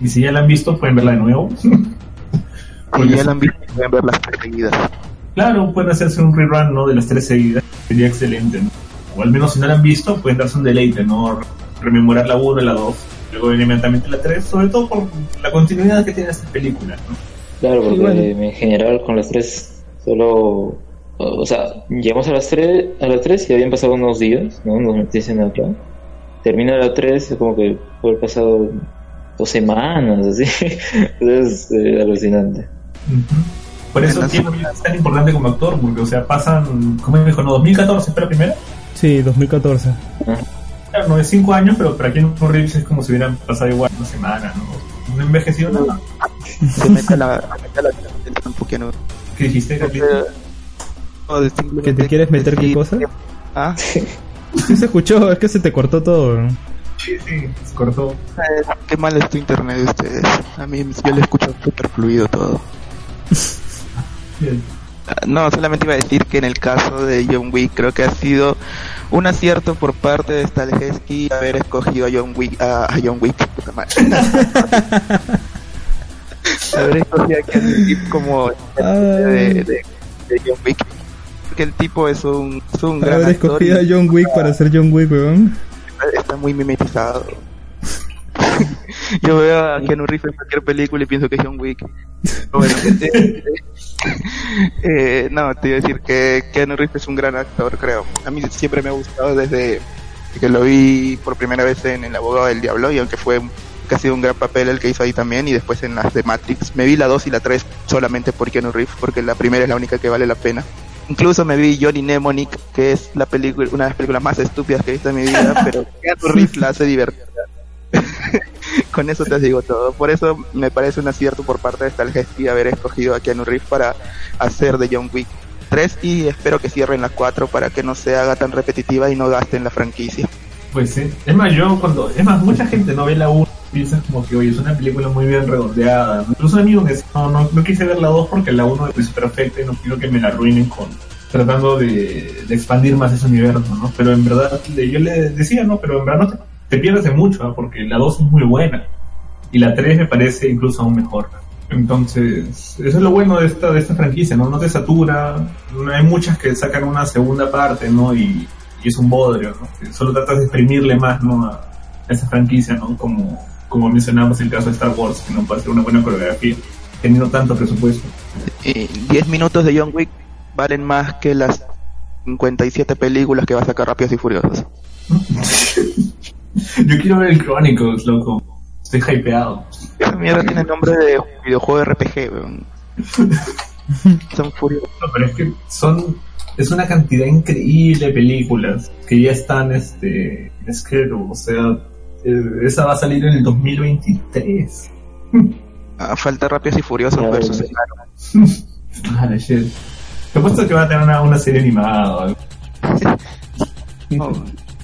Y si ya la han visto, pueden verla de nuevo. Si ya la han visto, pueden ver las tres seguidas. Claro, pueden hacerse un rerun ¿no? de las tres seguidas. Sería excelente. ¿no? O al menos si no la han visto, pueden darse un deleite, ¿no? Rememorar la 1 y la 2. Luego inmediatamente la 3, sobre todo por la continuidad que tiene esta película. ¿no? Claro, porque bueno. en general con las tres solo... O sea, llegamos a las tres, a las tres y habían pasado unos días, ¿no? Nos dicen acá. Termina la tres, es como que fue pasado dos semanas, así. es eh, alucinante. Por eso Keanu Reeves es tan importante como actor, porque, o sea, pasan, ¿cómo me dijo? ¿No? ¿2014 fue la primera? Sí, 2014. Claro, no es 5 años, pero para Keanu Reeves es como si hubieran pasado igual una semana, ¿no? No envejecido nada. Se mete a la, a meter la el tiempo que no. ¿Qué dijiste, Carlito? De ¿Que te quieres meter qué cosa? Ah, Sí se escuchó, es que se te cortó todo. Sí, sí, se cortó. eh, qué mal es tu internet de ustedes. A mí yo le escucho súper fluido todo. Bien. Ah, No, solamente iba a decir que en el caso de John Wick creo que ha sido un acierto por parte de Stalhesky haber escogido a John Wick, a, a John Wick, puta madre. haber escogido a como de, de, de John Wick. El tipo es un, es un gran Haber actor escogido a John Wick para ser John Wick, weón. está, muy mimetizado. Yo veo a Keanu Reeves en cualquier película y pienso que es John Wick. Bueno, eh, eh, no, te iba a decir que Keanu Reeves es un gran actor, creo. A mí siempre me ha gustado desde que lo vi por primera vez en El abogado del diablo y aunque fue sido un gran papel el que hizo ahí también y después en las de Matrix. Me vi la 2 y la 3 solamente por Keanu Reeves porque la primera es la única que vale la pena. Incluso me vi Johnny Mnemonic, que es la película, una de las películas más estúpidas que he visto en mi vida, pero Keanu Reeves la hace divertida. Con eso te digo todo. Por eso me parece un acierto por parte de Stalgesky haber escogido a Keanu Reeves para hacer de John Wick 3 y espero que cierren la 4 para que no se haga tan repetitiva y no gasten la franquicia. Pues sí. Es más, yo cuando. Es más, mucha gente no ve la 1 piensa como que, oye, es una película muy bien redondeada. Incluso a mí me no, no, no quise ver la 2 porque la 1 es perfecta y no quiero que me la arruinen con tratando de, expandir más ese universo, ¿no? Pero en verdad, yo le decía, no, pero en verdad no te, te pierdes de mucho, porque la 2 es muy buena y la 3 me parece incluso aún mejor. Entonces, eso es lo bueno de esta, de esta franquicia, ¿no? No te satura, hay muchas que sacan una segunda parte, ¿no? Y, y es un bodrio, ¿no? Solo tratas de exprimirle más, ¿no? A esa franquicia, ¿no? Como, como mencionamos el caso de Star Wars, que no puede ser una buena coreografía, teniendo tanto presupuesto. Y 10 minutos de John Wick valen más que las 57 películas que va a sacar Rápidos y Furiosos. Yo quiero ver el Chronicles, loco. Estoy hypeado. Esa mierda tiene nombre de videojuego de RPG, weón. Son furiosos. No, pero es que son es una cantidad increíble de películas que ya están este en schedule, o sea, eh, esa va a salir en el 2023. Ah, falta Rápidos y Furiosos Ya, versus. Claro. Ah, shit. Te puesto que va a tener una, una serie animada o algo.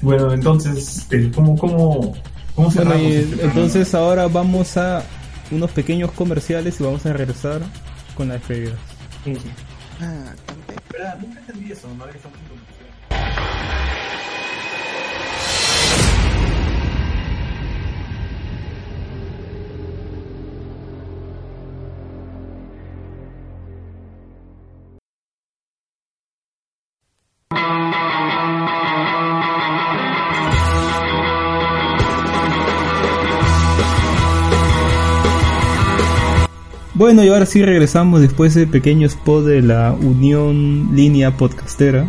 Bueno, entonces, eh, ¿cómo, cómo, cómo Bueno, cerramos y este entonces ahora vamos a unos pequeños comerciales y vamos a regresar con la despedida. Ah, Espera, nunca entendí eso, ¿no? Bueno, y ahora sí regresamos después de pequeño spot de la Unión Línea Podcastera.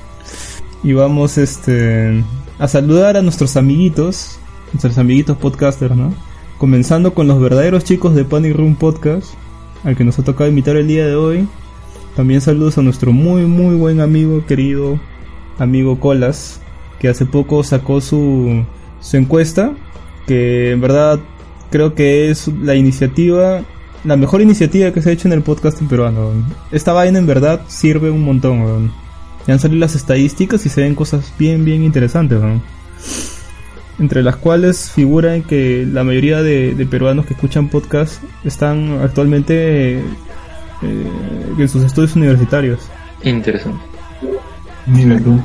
y vamos este a saludar a nuestros amiguitos, nuestros amiguitos podcasters, ¿no? Comenzando con los verdaderos chicos de Panic Room Podcast, al que nos ha tocado invitar el día de hoy. También saludos a nuestro muy muy buen amigo, querido amigo Colas, que hace poco sacó su, su encuesta, que en verdad creo que es la iniciativa, la mejor iniciativa que se ha hecho en el podcast peruano. Esta vaina en verdad sirve un montón, weón. Ya han salido las estadísticas y se ven cosas bien, bien interesantes, weón. Entre las cuales figuran que la mayoría de, de peruanos que escuchan podcast están actualmente eh, en sus estudios universitarios. Interesante. Mira tú,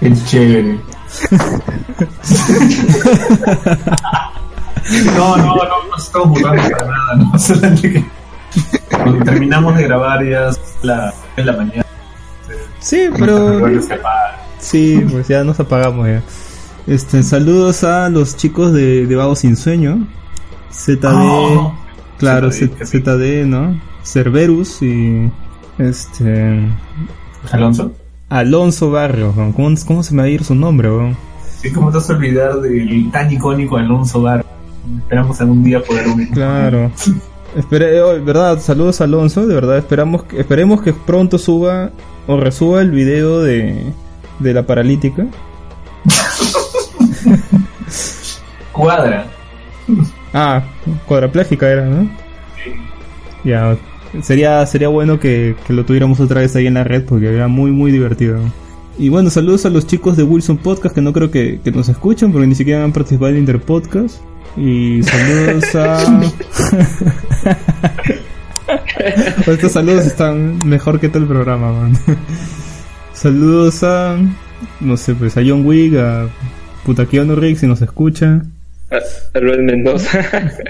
es chévere. No, no, no, no estamos votando para nada, no. Solamente que cuando terminamos de grabar ya es la, es la mañana. Sí, pero. Sí, pues ya nos apagamos ya. Este, saludos a los chicos de, de Vago Sin Sueño. ZD, Oh, claro, ZD, ZD, ¿no? Cerberus y este ¿Alonso? Alonso Barrio, weón. ¿Cómo, cómo se me va a ir su nombre, weón? Sí, ¿cómo te vas a olvidar del tan icónico Alonso Bar? Esperamos algún día poder unir. Claro. Espere, oh, verdad, saludos a Alonso, de verdad, esperamos que, esperemos que pronto suba o resuba el video de, de la paralítica. Cuadra. Ah, cuadraplégica era, ¿no? Ya, sería, sería bueno que, que lo tuviéramos otra vez ahí en la red porque era muy, muy divertido. Y bueno, saludos a los chicos de Wilson Podcast que no creo que, que nos escuchen porque ni siquiera han participado en Interpodcast. Y saludos a... Estos saludos están mejor que todo el programa, man. Saludos a... No sé, pues a John Wick, a Puta Keanu si nos escucha. A, Mendoza.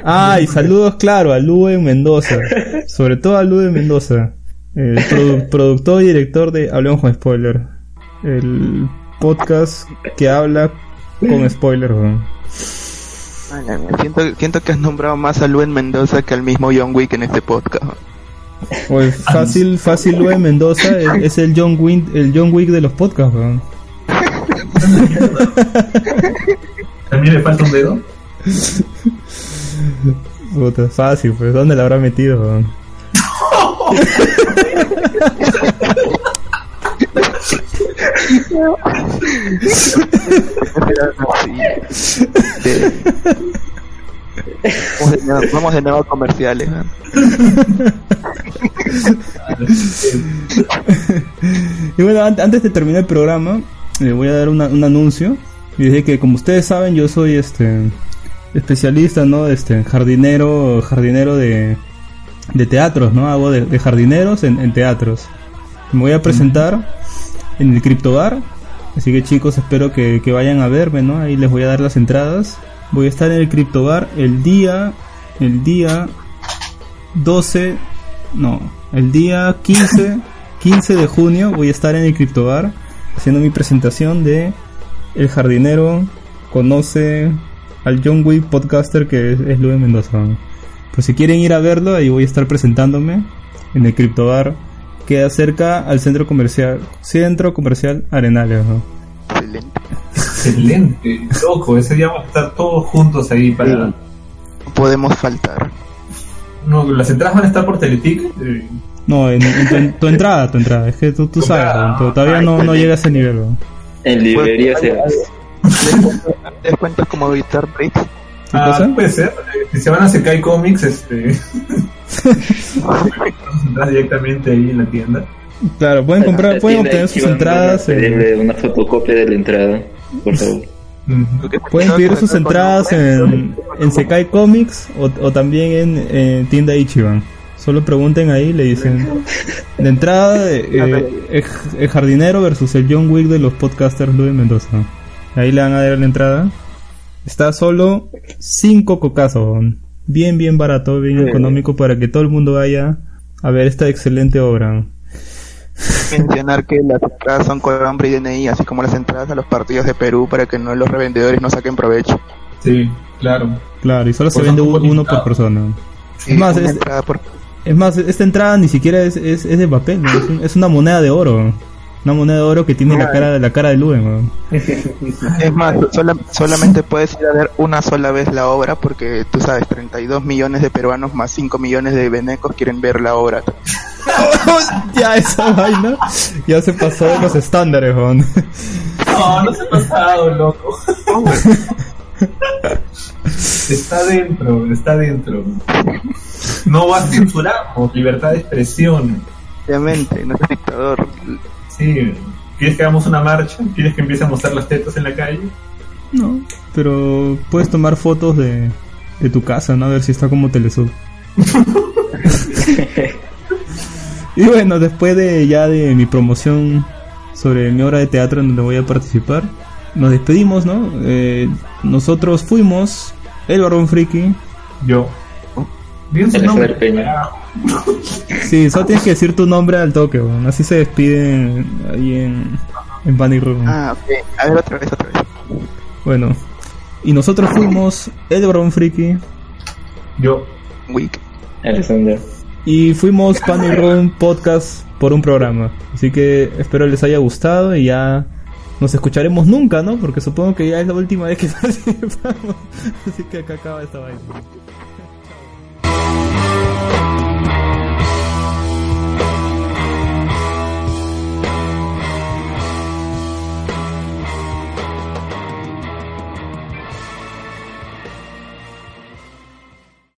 Ay, saludos, claro, a Lue Mendoza. Sobre todo a Lue Mendoza. El produ- productor y director de Hablemos con Spoiler. El podcast que habla con spoiler, weón. Siento, siento que has nombrado más a Luen Mendoza que al mismo John Wick en este podcast. Oye, fácil, fácil Lue Mendoza es, es el John Wick, el John Wick de los podcasts, weón. ¿También le falta un dedo? Puta, fácil, pues, ¿dónde la habrá metido, weón? Vamos de nuevo, vamos de nuevo comerciales. Y bueno, an- antes de terminar el programa, le voy a dar una- un anuncio. Y dije que como ustedes saben, yo soy este especialista, ¿no? Este jardinero, jardinero de, de teatros, ¿no? Hago de, jardineros en teatros. Me voy a presentar en el Cryptobar. Así que chicos, espero que, que vayan a verme, ¿no? Ahí les voy a dar las entradas. Voy a estar en el Cryptobar el día, el día 12, no, el día 15, 15 de junio voy a estar en el Cryptobar haciendo mi presentación de El jardinero conoce al John Wick podcaster que es, es Luis Mendoza. Pues si quieren ir a verlo, ahí voy a estar presentándome en el Cryptobar. Queda cerca al centro comercial, centro comercial Arenales. ¿no? Excelente, loco. Ese día vamos a estar todos juntos ahí para. Podemos faltar. No, las entradas van a estar por Teleticket. eh, No, en, en tu, en tu entrada, tu entrada. Es que tú, tú sabes, todavía no, no llega a ese nivel. ¿no? En librería se Descuentos como Vistar Bricks. Ah, puede ser. Eh, Si se van a Sekai Comics, este. directamente ahí en la tienda. Claro, pueden comprar, pueden obtener sus entradas. en- Pedirle una fotocopia de la entrada, por favor. Pueden pedir sus entradas en, en Sekai Comics o, o también en, en tienda Ichiban. Solo pregunten ahí, le dicen de entrada eh, el, el jardinero versus el John Wick de los podcasters Luis Mendoza. Ahí le van a dar la entrada. Está solo 5 cocazos. Bien, bien barato, bien económico para que todo el mundo vaya a ver esta excelente obra. Mencionar que las entradas son con nombre y DNI, así como las entradas a los partidos de Perú para que no los revendedores no saquen provecho. Sí, claro. Claro, y solo se vende uno por persona. Sí, es más, una es, entrada por- es más, esta entrada ni siquiera es, es, es de papel, ¿no? es, un- es una moneda de oro. Una moneda de oro que tiene la cara, la cara de Luen. ¿no? Es más, sola- solamente puedes ir a ver una sola vez la obra porque tú sabes, 32 millones de peruanos más 5 millones de venecos quieren ver la obra. ya esa vaina ya se pasó de los estándares, ¿no? No, no se ha pasado, loco. está dentro, está dentro. No va a censuramos, libertad de expresión. Obviamente, no es dictador. Sí, ¿quieres que hagamos una marcha? ¿Quieres que empiece a mostrar las tetas en la calle? No, pero puedes tomar fotos de, de tu casa, ¿no? A ver si está como Telesur. y bueno, después de ya de mi promoción sobre mi obra de teatro en donde voy a participar, nos despedimos, ¿no? Eh, nosotros fuimos el Barón Friki. Yo. Bien su nombre. Sí, solo tienes que decir tu nombre al toque, weón. así se despiden ahí en, en Panic Room. Ah, ok. A ver, otra vez, otra vez. Bueno, y nosotros fuimos el Barón Friki. Yo. Week. Alexander. Y fuimos Panic Room Podcast por un programa. Así que espero les haya gustado y ya nos escucharemos nunca, ¿no? Porque supongo que ya es la última vez que participamos. Así que acá acaba esta vaina.